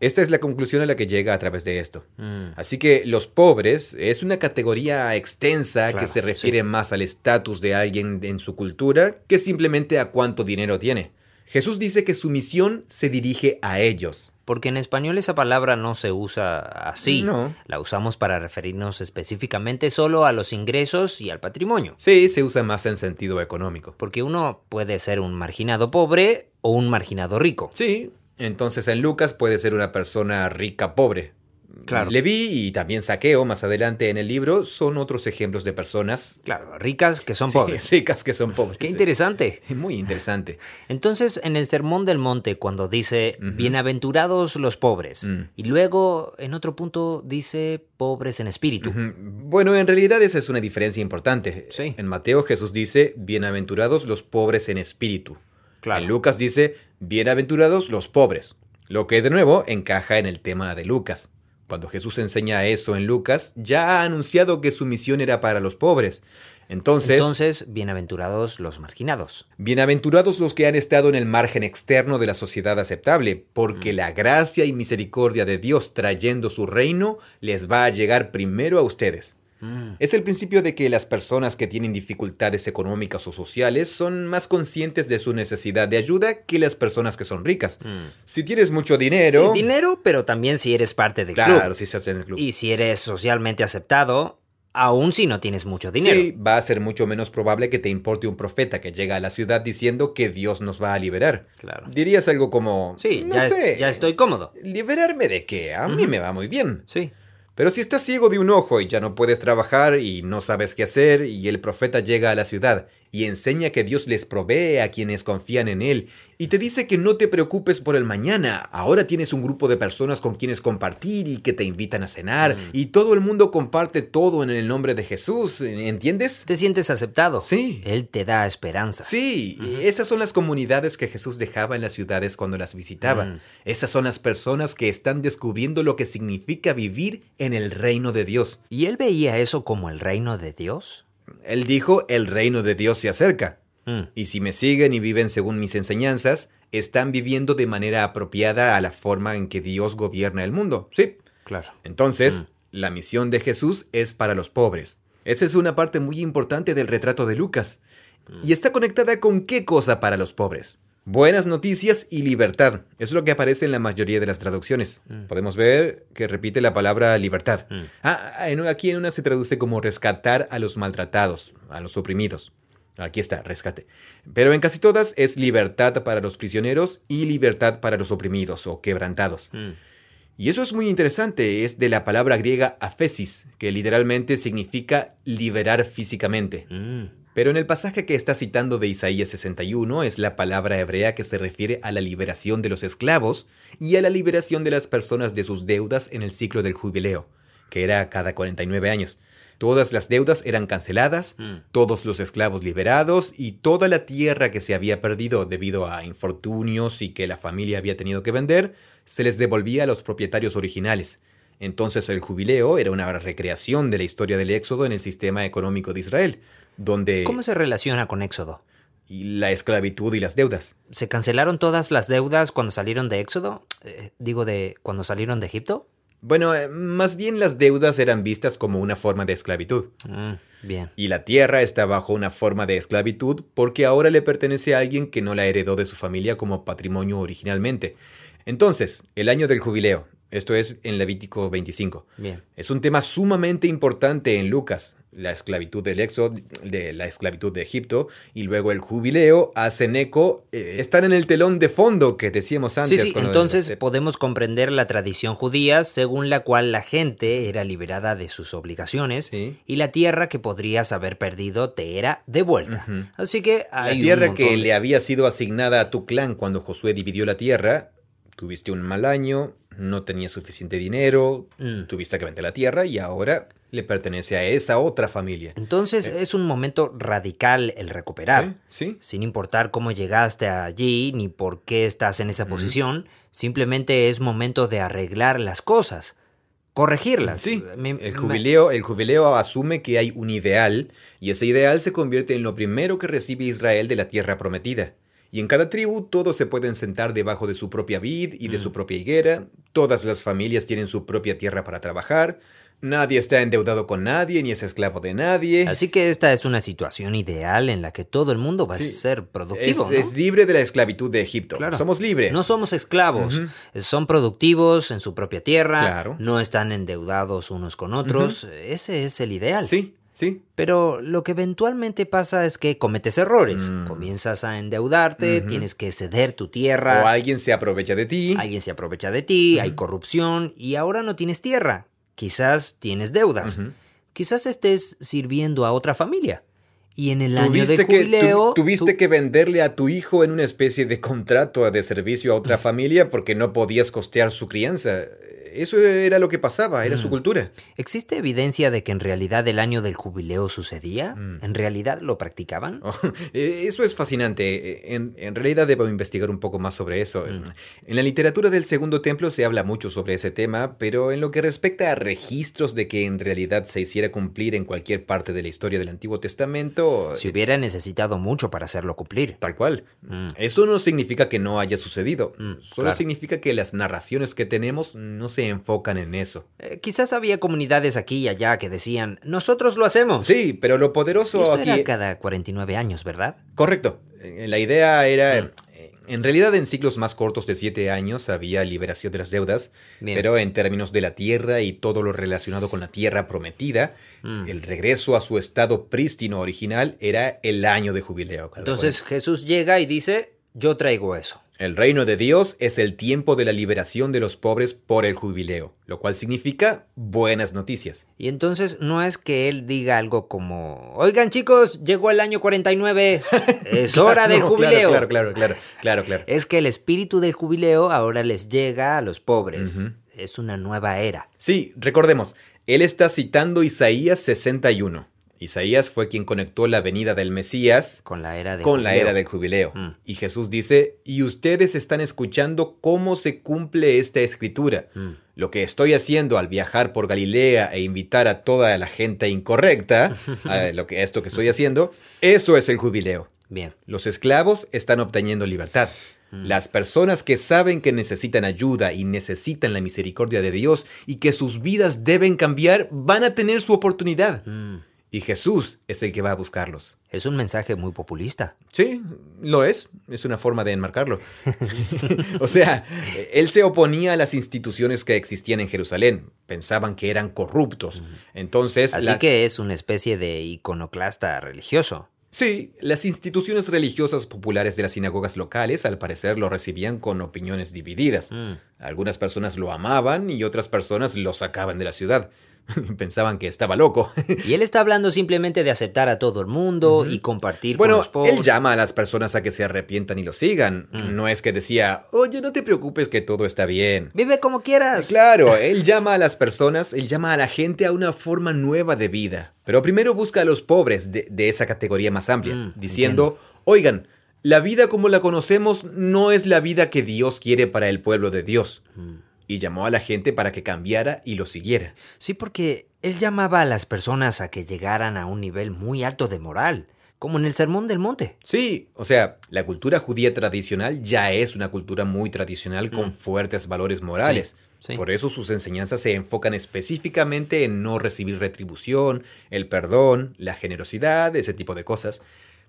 Esta es la conclusión a la que llega a través de esto. Mm. Así que los pobres es una categoría extensa Claro, que se refiere más al estatus de alguien en su cultura que simplemente a cuánto dinero tiene. Jesús dice que su misión se dirige a ellos. Porque en español esa palabra no se usa así. No. La usamos para referirnos específicamente solo a los ingresos y al patrimonio. Sí, se usa más en sentido económico. Porque uno puede ser un marginado pobre o un marginado rico. Sí, entonces en Lucas puede ser una persona rica pobre. Claro. Leví y también Saqueo más adelante en el libro son otros ejemplos de personas Claro, ricas que son sí, pobres. ricas que son pobres. Qué interesante. Muy interesante. Entonces, en el Sermón del Monte, cuando dice, bienaventurados los pobres, Mm. y luego en otro punto dice, pobres en espíritu. Bueno, en realidad esa es una diferencia importante. Sí. En Mateo Jesús dice, bienaventurados los pobres en espíritu. Claro. En Lucas dice, bienaventurados los pobres. Lo que de nuevo encaja en el tema de Lucas. Cuando Jesús enseña eso en Lucas, ya ha anunciado que su misión era para los pobres. Entonces, Entonces, bienaventurados los marginados. bienaventurados los que han estado en el margen externo de la sociedad aceptable, porque la gracia y misericordia de Dios trayendo su reino les va a llegar primero a ustedes. Mm. Es el principio de que las personas que tienen dificultades económicas o sociales son más conscientes de su necesidad de ayuda que las personas que son ricas. Mm. Si tienes mucho dinero... Sí, dinero, pero también si eres parte del claro, club. si se hace en el club. Y si eres socialmente aceptado, aun si no tienes mucho dinero. Sí, va a ser mucho menos probable que te importe un profeta que llega a la ciudad diciendo que Dios nos va a liberar. Claro. Dirías algo como... Sí, no ya, es- sé, ya estoy cómodo. ¿Liberarme de qué? A mí me va muy bien. Sí. Pero si estás ciego de un ojo y ya no puedes trabajar y no sabes qué hacer y el profeta llega a la ciudad y enseña que Dios les provee a quienes confían en Él y te dice que no te preocupes por el mañana, ahora tienes un grupo de personas con quienes compartir y que te invitan a cenar Mm. y todo el mundo comparte todo en el nombre de Jesús, ¿entiendes? Te sientes aceptado. Sí. Él te da esperanza. Sí, esas son las comunidades que Jesús dejaba en las ciudades cuando las visitaba. Mm. Esas son las personas que están descubriendo lo que significa vivir en el reino de Dios. ¿Y él veía eso como el reino de Dios? Él dijo, el reino de Dios se acerca. Mm. Y si me siguen y viven según mis enseñanzas, están viviendo de manera apropiada a la forma en que Dios gobierna el mundo. Sí. Claro. Entonces, Mm. la misión de Jesús es para los pobres. Esa es una parte muy importante del retrato de Lucas. Mm. ¿Y está conectada con qué cosa para los pobres? Buenas noticias y libertad. Es lo que aparece en la mayoría de las traducciones. Mm. Podemos ver que repite la palabra libertad. Mm. Ah, en- aquí en una se traduce como rescatar a los maltratados, a los oprimidos. Aquí está, rescate. Pero en casi todas es libertad para los prisioneros y libertad para los oprimidos o quebrantados. Mm. Y eso es muy interesante, es de la palabra griega aphesis, que literalmente significa liberar físicamente. Pero en el pasaje que está citando de Isaías 61 es la palabra hebrea que se refiere a la liberación de los esclavos y a la liberación de las personas de sus deudas en el ciclo del jubileo, que era cada 49 años. Todas las deudas eran canceladas, Mm. todos los esclavos liberados y toda la tierra que se había perdido debido a infortunios y que la familia había tenido que vender, se les devolvía a los propietarios originales. Entonces el jubileo era una recreación de la historia del éxodo en el sistema económico de Israel, donde ¿Cómo se relaciona con Éxodo? y la esclavitud y las deudas. ¿Se cancelaron todas las deudas cuando salieron de Éxodo? Eh, digo, de cuando salieron de Egipto. Bueno, eh, más bien las deudas eran vistas como una forma de esclavitud. Mm, bien. Y la tierra está bajo una forma de esclavitud porque ahora le pertenece a alguien que no la heredó de su familia como patrimonio originalmente. Entonces, el año del jubileo, esto es en Levítico 25, Bien. es un tema sumamente importante en Lucas. La esclavitud del éxodo, de la esclavitud de Egipto y luego el jubileo hacen eco, eh, están en el telón de fondo que decíamos Sí, antes. sí, de los entonces podemos comprender la tradición judía según la cual la gente era liberada de sus obligaciones Sí. y la tierra que podrías haber perdido te era devuelta. Así que La un tierra que de- le había sido asignada a tu clan cuando Josué dividió la tierra, tuviste un mal año, no tenías suficiente dinero, Mm. tuviste que vender la tierra y ahora le pertenece a esa otra familia. Entonces es un momento radical el recuperar. Eh. ¿Sí? ¿Sí? Sin importar cómo llegaste allí ni por qué estás en esa posición, simplemente es momento de arreglar las cosas, corregirlas. Sí, el jubileo, el jubileo asume que hay un ideal y ese ideal se convierte en lo primero que recibe Israel de la tierra prometida. Y en cada tribu todos se pueden sentar debajo de su propia vid y de Mm. su propia higuera, todas las familias tienen su propia tierra para trabajar, nadie está endeudado con nadie ni es esclavo de nadie. Así que esta es una situación ideal en la que todo el mundo va Sí. a ser es, productivo. ¿no? es libre de la esclavitud de Egipto. Claro. Somos libres. No somos esclavos, son productivos en su propia tierra, Claro. no están endeudados unos con otros, ese es el ideal. Sí, sí. Pero lo que eventualmente pasa es que cometes errores, Mm. comienzas a endeudarte, tienes que ceder tu O tierra, alguien se aprovecha de ti. alguien se aprovecha de ti, hay corrupción y ahora no tienes tierra, quizás tienes deudas, quizás estés sirviendo a otra familia. Y en el año Tuviste de que, tu- jubileo... tuviste tú- que venderle a tu hijo en una especie de contrato de servicio a otra familia porque no podías costear su crianza. Eso era lo que pasaba, era su Mm. cultura. ¿Existe evidencia de que en realidad el año del jubileo sucedía? Mm. ¿En realidad lo practicaban? Oh, eh, Eso es fascinante. En, en realidad debo investigar un poco más sobre eso. Mm. En la literatura del Segundo Templo se habla mucho sobre ese tema, pero en lo que respecta a registros de que en realidad se hiciera cumplir en cualquier parte de la historia del Antiguo Testamento, Si hubiera necesitado mucho para hacerlo cumplir. tal cual. Eso no significa que no haya sucedido. Solo claro. significa que las narraciones que tenemos no se enfocan en eso. Eh, quizás había comunidades aquí y allá que decían, nosotros lo hacemos. Sí, pero lo poderoso Esto aquí... era cada 49 años, ¿verdad? Correcto. Eh, La idea era... Mm. eh, En realidad en ciclos más cortos de siete años había liberación de las deudas, Bien. pero en términos de la tierra y todo lo relacionado con la tierra prometida, Mm. el regreso a su estado prístino original era el año de jubileo. Entonces Jesús llega y dice, yo traigo eso. El reino de Dios es el tiempo de la liberación de los pobres por el jubileo, lo cual significa buenas noticias. Y entonces no es que él diga algo como, oigan chicos, llegó el año 49, es hora del jubileo. Claro, claro, claro, claro, claro. Es que el espíritu del jubileo ahora les llega a los pobres. Es una nueva era. Sí, recordemos, él está citando Isaías 61. Isaías fue quien conectó la venida del Mesías Con la era del con la jubileo. era del jubileo. Mm. Y Jesús dice, y ustedes están escuchando cómo se cumple esta escritura. Mm. Lo que estoy haciendo al viajar por Galilea e invitar a toda la gente incorrecta a lo que esto que estoy haciendo, eso es el jubileo. Bien. Los esclavos están obteniendo libertad. Mm. Las personas que saben que necesitan ayuda y necesitan la misericordia de Dios y que sus vidas deben cambiar, van a tener su oportunidad. Mm. Y Jesús es el que va a buscarlos. Es un mensaje muy populista. Sí, lo es. Es una forma de enmarcarlo. o sea, él se oponía a las instituciones que existían en Jerusalén. Pensaban que eran corruptos. Entonces, Así las- que es una especie de iconoclasta religioso. Sí, las instituciones religiosas populares de las sinagogas locales al parecer lo recibían con opiniones divididas. Mm. Algunas personas lo amaban y otras personas lo sacaban de la ciudad. Pensaban que estaba loco. y él está hablando simplemente de aceptar a todo el mundo y compartir bueno, con los pobres. él llama a las personas a que se arrepientan y lo sigan. Mm. No es que decía, oye, no te preocupes que todo está bien. Vive como quieras. Claro, él llama a las personas, él llama a la gente a una forma nueva de vida. Pero primero busca a los pobres de, de esa categoría más amplia, Mm, diciendo, oigan, la vida como la conocemos no es la vida que Dios quiere para el pueblo de Dios. Mm. Y llamó a la gente para que cambiara y lo siguiera. Sí, porque él llamaba a las personas a que llegaran a un nivel muy alto de moral, como en el Sermón del Monte. Sí, o sea, la cultura judía tradicional ya es una cultura muy tradicional con Mm. fuertes valores morales. Sí, sí. Por eso sus enseñanzas se enfocan específicamente en no recibir retribución, el perdón, la generosidad, ese tipo de cosas.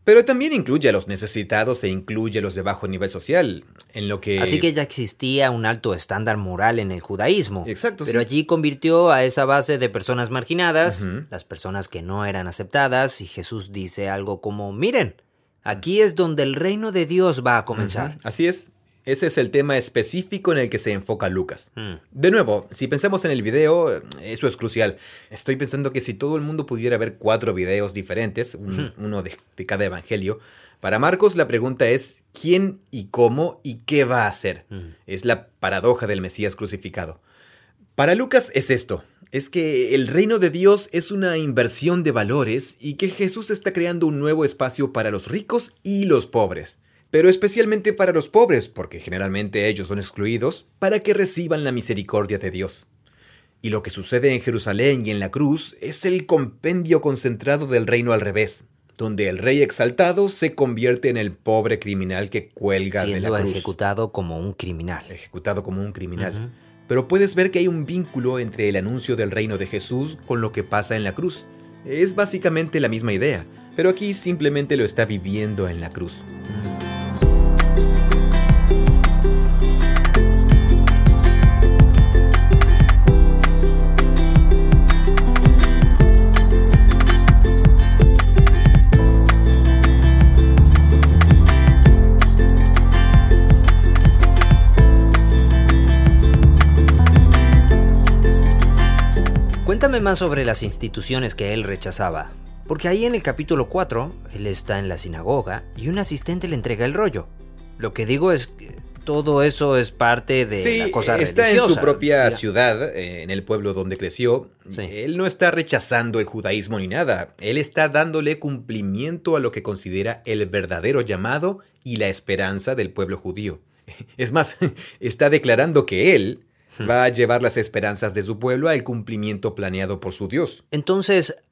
Pero también incluye a los necesitados e incluye a los de bajo nivel social, en lo que... Así que ya existía un alto estándar moral en el judaísmo. Exacto, Pero sí. allí convirtió a esa base de personas marginadas, las personas que no eran aceptadas, y Jesús dice algo como, miren, aquí es donde el reino de Dios va a comenzar. Así es. Ese es el tema específico en el que se enfoca Lucas. Mm. De nuevo, si pensamos en el video, eso es crucial. Estoy pensando que si todo el mundo pudiera ver cuatro videos diferentes, un- uno de, de cada evangelio, para Marcos la pregunta es quién y cómo y qué va a hacer. Mm. Es la paradoja del Mesías crucificado. Para Lucas es esto, es que el reino de Dios es una inversión de valores y que Jesús está creando un nuevo espacio para los ricos y los pobres. Pero especialmente para los pobres, porque generalmente ellos son excluidos, para que reciban la misericordia de Dios. Y lo que sucede en Jerusalén y en la cruz es el compendio concentrado del reino al revés, donde el rey exaltado se convierte en el pobre criminal que cuelga de Siendo la cruz, ejecutado como un criminal. ejecutado como un criminal. Pero puedes ver que hay un vínculo entre el anuncio del reino de Jesús con lo que pasa en la cruz. Es básicamente la misma idea, pero aquí simplemente lo está viviendo en la cruz. Cuéntame más sobre las instituciones que él rechazaba. Porque ahí en el capítulo 4, él está en la sinagoga y un asistente le entrega el rollo. Lo que digo es que todo eso es parte de sí, la cosa está en su propia ciudad, en el pueblo donde creció. Sí. Él no está rechazando el judaísmo ni nada. Él está dándole cumplimiento a lo que considera el verdadero llamado y la esperanza del pueblo judío. Es más, está declarando que él. Va a llevar las esperanzas de su pueblo al cumplimiento planeado por su Dios. Entonces,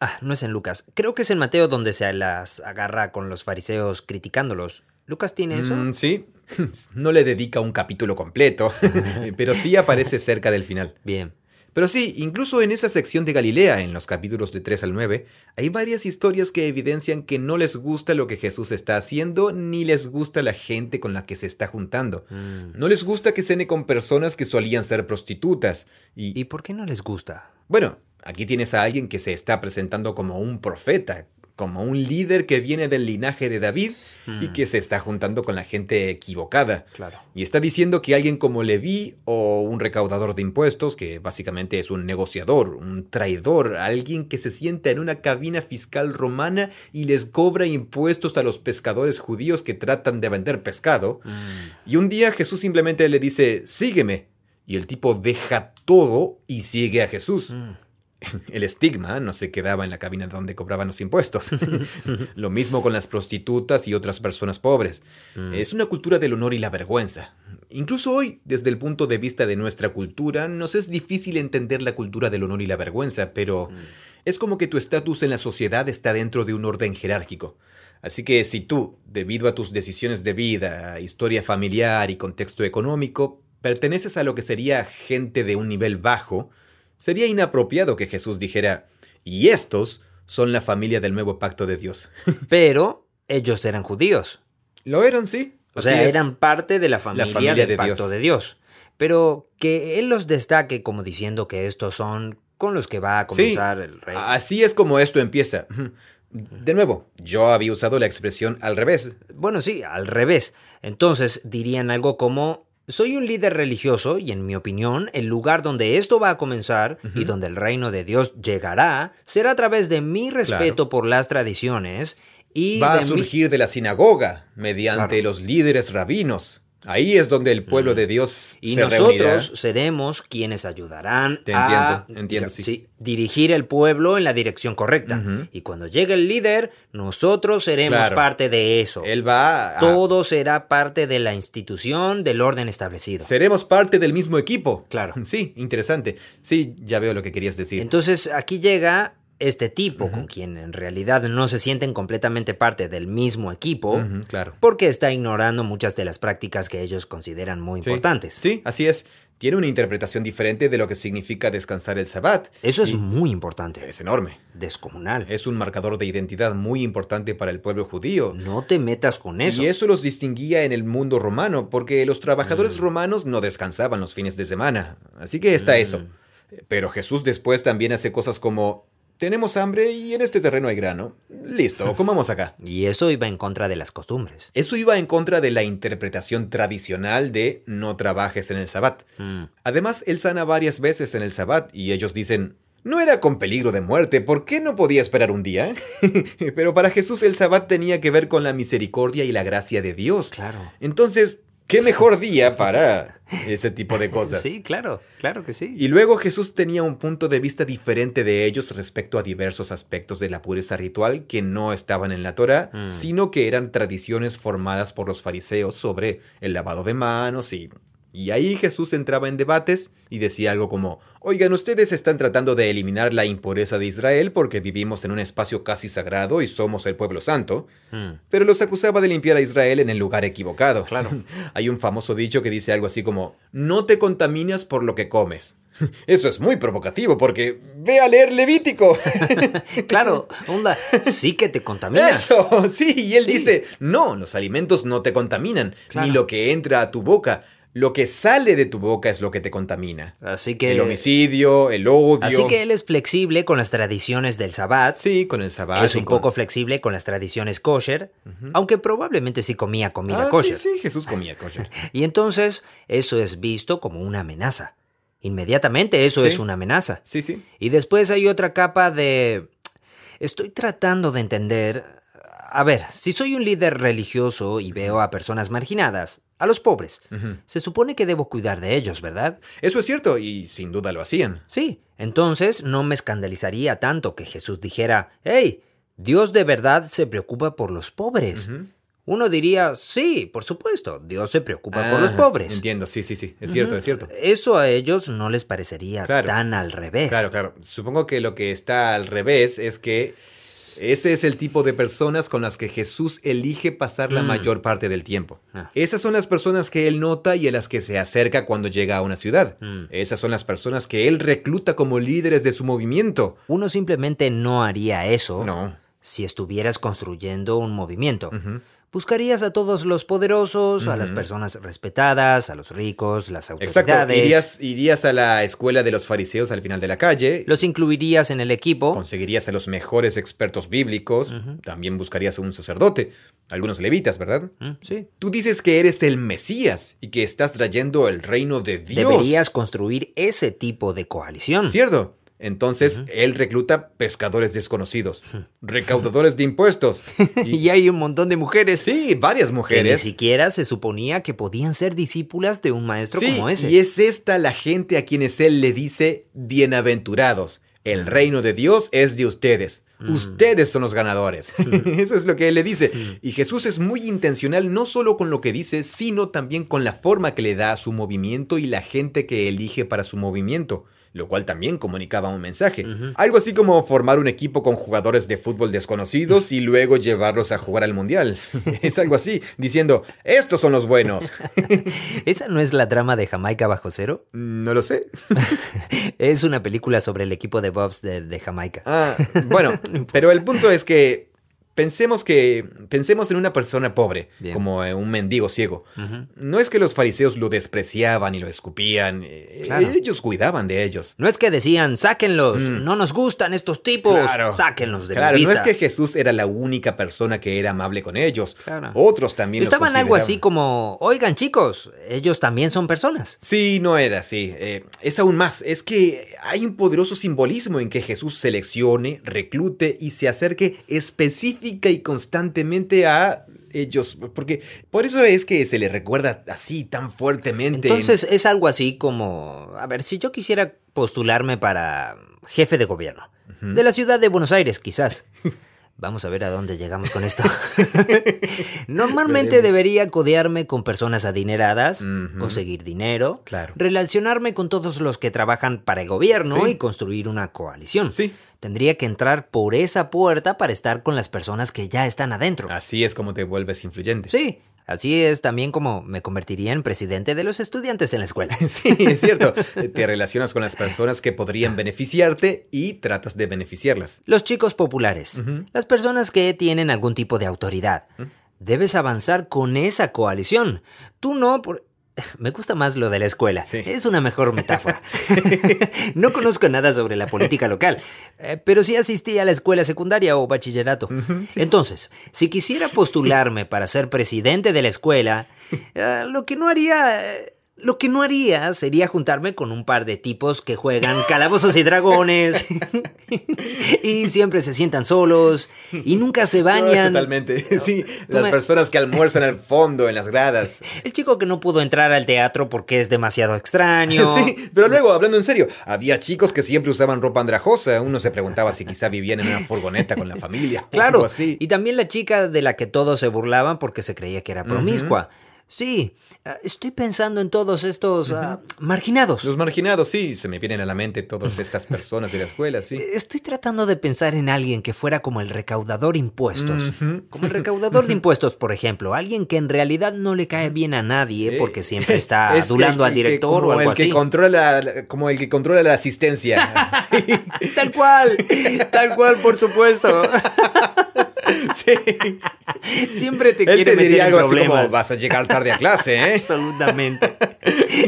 ah, no es en Lucas. Creo que es en Mateo donde se las agarra con los fariseos criticándolos. ¿Lucas tiene eso? Mm, sí, no le dedica un capítulo completo, pero sí aparece cerca del final. Bien. Pero sí, incluso en esa sección de Galilea, en los capítulos de 3 al 9, hay varias historias que evidencian que no les gusta lo que Jesús está haciendo, ni les gusta la gente con la que se está juntando. Mm. No les gusta que cene con personas que solían ser prostitutas. Y, ¿Y por qué no les gusta? bueno, aquí tienes a alguien que se está presentando como un profeta, como un líder que viene del linaje de David y Mm. que se está juntando con la gente equivocada. Claro. Y está diciendo que alguien como Leví o un recaudador de impuestos, que básicamente es un negociador, un traidor, alguien que se sienta en una cabina fiscal romana y les cobra impuestos a los pescadores judíos que tratan de vender pescado. Mm. Y un día Jesús simplemente le dice, sígueme. Y el tipo deja todo y sigue a Jesús. Mm. El estigma no se quedaba en la cabina donde cobraban los impuestos. Lo mismo con las prostitutas y otras personas pobres. Mm. Es una cultura del honor y la vergüenza. Incluso hoy, desde el punto de vista de nuestra cultura, nos es difícil entender la cultura del honor y la vergüenza, pero Mm. es como que tu estatus en la sociedad está dentro de un orden jerárquico. Así que si tú, debido a tus decisiones de vida, historia familiar y contexto económico, perteneces a lo que sería gente de un nivel bajo, sería inapropiado que Jesús dijera, y estos son la familia del nuevo pacto de Dios. Pero ellos eran judíos. Lo eran, sí. O sea, es. eran parte de la familia, familia del de pacto Dios. de Dios. Pero que él los destaque como diciendo que estos son con los que va a comenzar el rey. Así es como esto empieza. De nuevo, yo había usado la expresión al revés. Bueno, sí, al revés. Entonces dirían algo como, soy un líder religioso y en mi opinión el lugar donde esto va a comenzar y donde el reino de Dios llegará será a través de mi respeto por las tradiciones y va a mi- surgir de la sinagoga mediante Claro. los líderes rabinos. Ahí es donde el pueblo de Dios Y se nosotros reunirá. seremos quienes ayudarán Te a entiendo, entiendo, sí. dirigir el pueblo en la dirección correcta. Y cuando llegue el líder, nosotros seremos Claro. parte de eso. Él va a... Todo será parte de la institución del orden establecido. Seremos parte del mismo equipo. Claro. Sí, interesante. Sí, ya veo lo que querías decir. Entonces aquí llega este tipo con quien en realidad no se sienten completamente parte del mismo equipo claro. porque está ignorando muchas de las prácticas que ellos consideran muy Sí. importantes. Sí, así es. Tiene una interpretación diferente de lo que significa descansar el sabbat. Eso es muy importante. es enorme. Descomunal. Es un marcador de identidad muy importante para el pueblo judío. No te metas con eso. Y eso los distinguía en el mundo romano, porque los trabajadores Mm. romanos no descansaban los fines de semana. Así que está eso. Mm. Pero Jesús después también hace cosas como, tenemos hambre y en este terreno hay grano. Listo, comamos acá. Y eso iba en contra de las costumbres. Eso iba en contra de la interpretación tradicional de no trabajes en el sabbat. Mm. Además, él sana varias veces en el sabbat y ellos dicen, no era con peligro de muerte, ¿por qué no podía esperar un día? Pero para Jesús el sabbat tenía que ver con la misericordia y la gracia de Dios. Claro. Entonces, ¿qué mejor día para ese tipo de cosas? Sí, claro, claro que sí. Y luego Jesús tenía un punto de vista diferente de ellos respecto a diversos aspectos de la pureza ritual que no estaban en la Torah, Mm. sino que eran tradiciones formadas por los fariseos sobre el lavado de manos y... Y ahí Jesús entraba en debates y decía algo como, oigan, ustedes están tratando de eliminar la impureza de Israel porque vivimos en un espacio casi sagrado y somos el pueblo santo, Mm. pero los acusaba de limpiar a Israel en el lugar equivocado. Claro. Hay un famoso dicho que dice algo así como, no te contaminas por lo que comes. Eso es muy provocativo porque ve a leer Levítico. Claro, onda, sí que te contaminas. Eso, sí, y él Sí. dice, no, los alimentos no te contaminan, Claro. ni lo que entra a tu boca. Lo que sale de tu boca es lo que te contamina. Así que El homicidio, el odio. Así que él es flexible con las tradiciones del Sabbat. Sí, con el sabbat. es un con- poco flexible con las tradiciones kosher, aunque probablemente sí comía comida Ah, kosher. Sí, sí, Jesús comía kosher. Y entonces eso es visto como una amenaza. Inmediatamente eso Sí. es una amenaza. Sí, sí. Y después hay otra capa de... Estoy tratando de entender... A ver, si soy un líder religioso y veo a personas marginadas, a los pobres, se supone que debo cuidar de ellos, ¿verdad? Eso es cierto y sin duda lo hacían. Sí, entonces no me escandalizaría tanto que Jesús dijera, hey, Dios de verdad se preocupa por los pobres. Uno diría, sí, por supuesto, Dios se preocupa por los Ah, pobres. Entiendo, sí, sí, sí. Es cierto, es cierto. Eso a ellos no les parecería Claro. tan al revés. Claro, claro. Supongo que lo que está al revés es que ese es el tipo de personas con las que Jesús elige pasar la Mm. mayor parte del tiempo. Ah. Esas son las personas que él nota y a las que se acerca cuando llega a una ciudad. Mm. Esas son las personas que él recluta como líderes de su movimiento. Uno simplemente no haría eso No. si estuvieras construyendo un movimiento. Buscarías a todos los poderosos, a las personas respetadas, a los ricos, las Exacto. autoridades. Irías, irías a la escuela de los fariseos al final de la calle. Los incluirías en el equipo. Conseguirías a los mejores expertos bíblicos. También buscarías a un sacerdote. Algunos levitas, ¿verdad? Mm, Sí. Tú dices que eres el Mesías y que estás trayendo el reino de Dios. Deberías construir ese tipo de coalición. ¿Cierto? Entonces, él recluta pescadores desconocidos, recaudadores de impuestos. Y, Y hay un montón de mujeres sí, varias que ni mujeres. siquiera se suponía que podían ser discípulas de un maestro Sí, como ese. y es esta la gente a quienes él le dice bienaventurados. El reino de Dios es de ustedes. Mm. Ustedes son los ganadores. Eso es lo que él le dice. Y Jesús es muy intencional no solo con lo que dice, sino también con la forma que le da a su movimiento y la gente que elige para su movimiento. Lo cual también comunicaba un mensaje. Algo así como formar un equipo con jugadores de fútbol desconocidos y luego llevarlos a jugar al mundial. es algo así, diciendo, estos son los buenos. ¿Esa no es la trama de Jamaica bajo cero? no lo sé. Es una película sobre el equipo de Bobs de, de Jamaica. Ah, bueno, pero el punto es que pensemos que pensemos en una persona pobre, Bien. como eh, un mendigo ciego. No es que los fariseos lo despreciaban y lo escupían, eh, Claro. ellos cuidaban de ellos. No es que decían, sáquenlos, Mm. no nos gustan estos tipos, Claro. sáquenlos de Claro, la no es que Jesús era la única persona que era amable con ellos. Claro. Otros también. Estaban algo así como, oigan chicos, ellos también son personas. Sí, no era así. Eh, es aún más. Es que hay un poderoso simbolismo en que Jesús seleccione, reclute y se acerque específica y constantemente a ellos. Porque por eso es que se le recuerda así tan fuertemente. en- Entonces es algo así como, a ver, si yo quisiera postularme para jefe de gobierno, de la ciudad de Buenos Aires quizás. Vamos a ver a dónde llegamos con esto. Normalmente Veremos. debería codearme con personas adineradas, conseguir dinero, Claro. relacionarme con todos los que trabajan para el gobierno Sí. y construir una coalición. Sí. Tendría que entrar por esa puerta para estar con las personas que ya están adentro. Así es como te vuelves influyente. Sí, así es también como me convertiría en presidente de los estudiantes en la escuela. Sí, es cierto. Te relacionas con las personas que podrían beneficiarte y tratas de beneficiarlas. Los chicos populares, las personas que tienen algún tipo de autoridad. Debes avanzar con esa coalición. Tú no, por... Me gusta más lo de la escuela. Sí. Es una mejor metáfora. no conozco nada sobre la política local, eh, pero sí asistí a la escuela secundaria o bachillerato. Sí. Entonces, si quisiera postularme para ser presidente de la escuela, eh, lo que no haría... Lo que no haría sería juntarme con un par de tipos que juegan calabozos y dragones y siempre se sientan solos y nunca se No, bañan. totalmente. Sí, las me- personas que almuerzan al fondo en las gradas. El chico que no pudo entrar al teatro porque es demasiado extraño. Sí, pero luego, hablando en serio, había chicos que siempre usaban ropa andrajosa. Uno se preguntaba si quizá vivían en una furgoneta con la familia. o Claro, algo así. y también la chica de la que todos se burlaban porque se creía que era promiscua. Sí, ah, estoy pensando en todos estos ah, marginados. Los marginados, sí, se me vienen a la mente todas estas personas de la escuela, sí. Estoy tratando de pensar en alguien que fuera como el recaudador impuestos. Como el recaudador de impuestos, por ejemplo. Alguien que en realidad no le cae bien a nadie porque siempre está Es adulando el al director o algo el que así. controla, la- como el que controla la asistencia. Sí, Tal cual, tal cual, por supuesto. sí. Siempre te Él quiere te meter diría en algo así problemas. como vas a llegar tarde a clase, ¿eh? Absolutamente.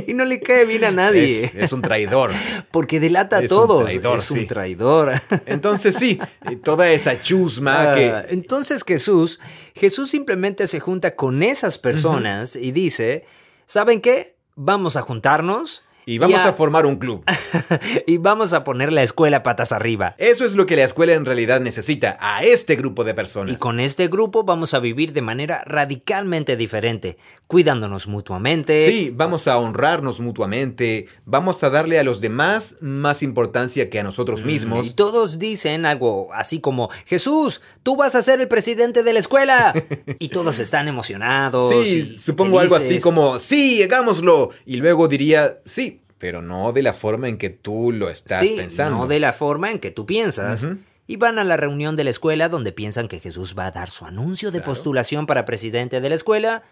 Y no le cae bien a nadie. Es, es un traidor. Porque delata a Es un todos. traidor, es un traidor. Entonces sí, toda esa chusma Ah, que... Entonces Jesús, Jesús simplemente se junta con esas personas y dice, ¿saben qué? Vamos a juntarnos Y vamos a- a formar un club. y vamos a poner la escuela patas arriba. Eso es lo que la escuela en realidad necesita, a este grupo de personas. Y con este grupo vamos a vivir de manera radicalmente diferente, cuidándonos mutuamente. Sí, vamos a honrarnos mutuamente, vamos a darle a los demás más importancia que a nosotros Y mismos. todos dicen algo así como, Jesús, tú vas a ser el presidente de la escuela. y todos están emocionados. Sí, y supongo algo así como, sí, hagámoslo. Y luego diría, sí, pero no de la forma en que tú lo estás sí, pensando. no de la forma en que tú piensas. Y van a la reunión de la escuela donde piensan que Jesús va a dar su anuncio de Claro. postulación para presidente de la escuela.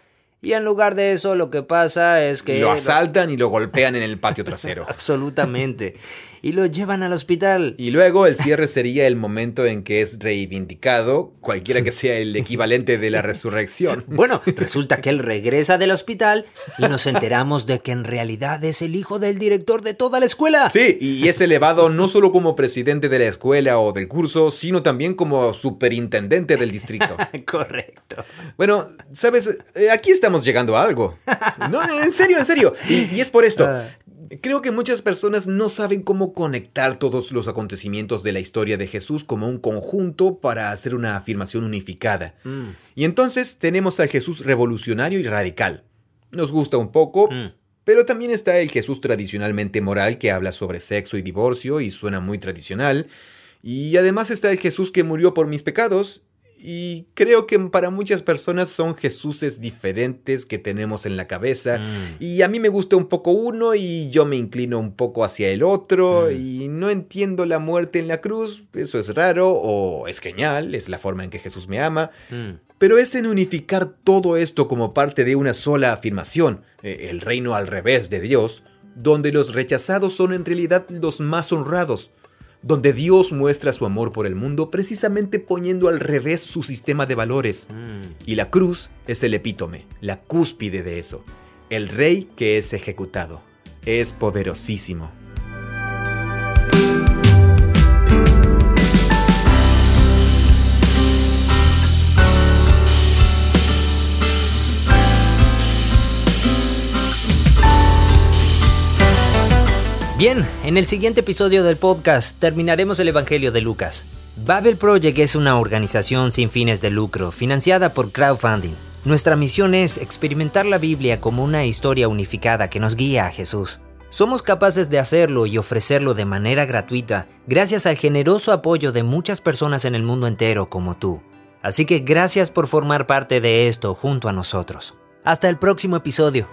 Y en lugar de eso, lo que pasa es que. Lo asaltan y lo golpean en el patio trasero. Absolutamente. Y lo llevan al hospital. Y luego el cierre sería el momento en que es reivindicado, cualquiera que sea el equivalente de la resurrección. Bueno, resulta que él regresa del hospital y nos enteramos de que en realidad es el hijo del director de toda la escuela. Sí, y es elevado no solo como presidente de la escuela o del curso, sino también como superintendente del distrito. Correcto. Bueno, sabes, Eh, aquí estamos llegando a algo. No, en serio, en serio. Y, y es por esto. Creo que muchas personas no saben cómo conectar todos los acontecimientos de la historia de Jesús como un conjunto para hacer una afirmación unificada. Mm, Y entonces tenemos al Jesús revolucionario y radical. Nos gusta un poco, mm. pero también está el Jesús tradicionalmente moral que habla sobre sexo y divorcio y suena muy tradicional. Y además está el Jesús que murió por mis pecados. Y creo que para muchas personas son Jesuses diferentes que tenemos en la cabeza. Mm. Y a mí me gusta un poco uno y yo me inclino un poco hacia el otro Mm. y no entiendo la muerte en la cruz. Eso es raro o es genial, es la forma en que Jesús me ama. Mm. Pero es en unificar todo esto como parte de una sola afirmación, eh, el reino al revés de Dios, donde los rechazados son en realidad los más honrados. Donde Dios muestra su amor por el mundo precisamente poniendo al revés su sistema de valores. Mm. Y la cruz es el epítome, la cúspide de eso. El rey que es ejecutado. Es poderosísimo. Bien, en el siguiente episodio del podcast terminaremos el Evangelio de Lucas. Babel Project es una organización sin fines de lucro, financiada por crowdfunding. Nuestra misión es experimentar la Biblia como una historia unificada que nos guía a Jesús. Somos capaces de hacerlo y ofrecerlo de manera gratuita gracias al generoso apoyo de muchas personas en el mundo entero como tú. Así que gracias por formar parte de esto junto a nosotros. Hasta el próximo episodio.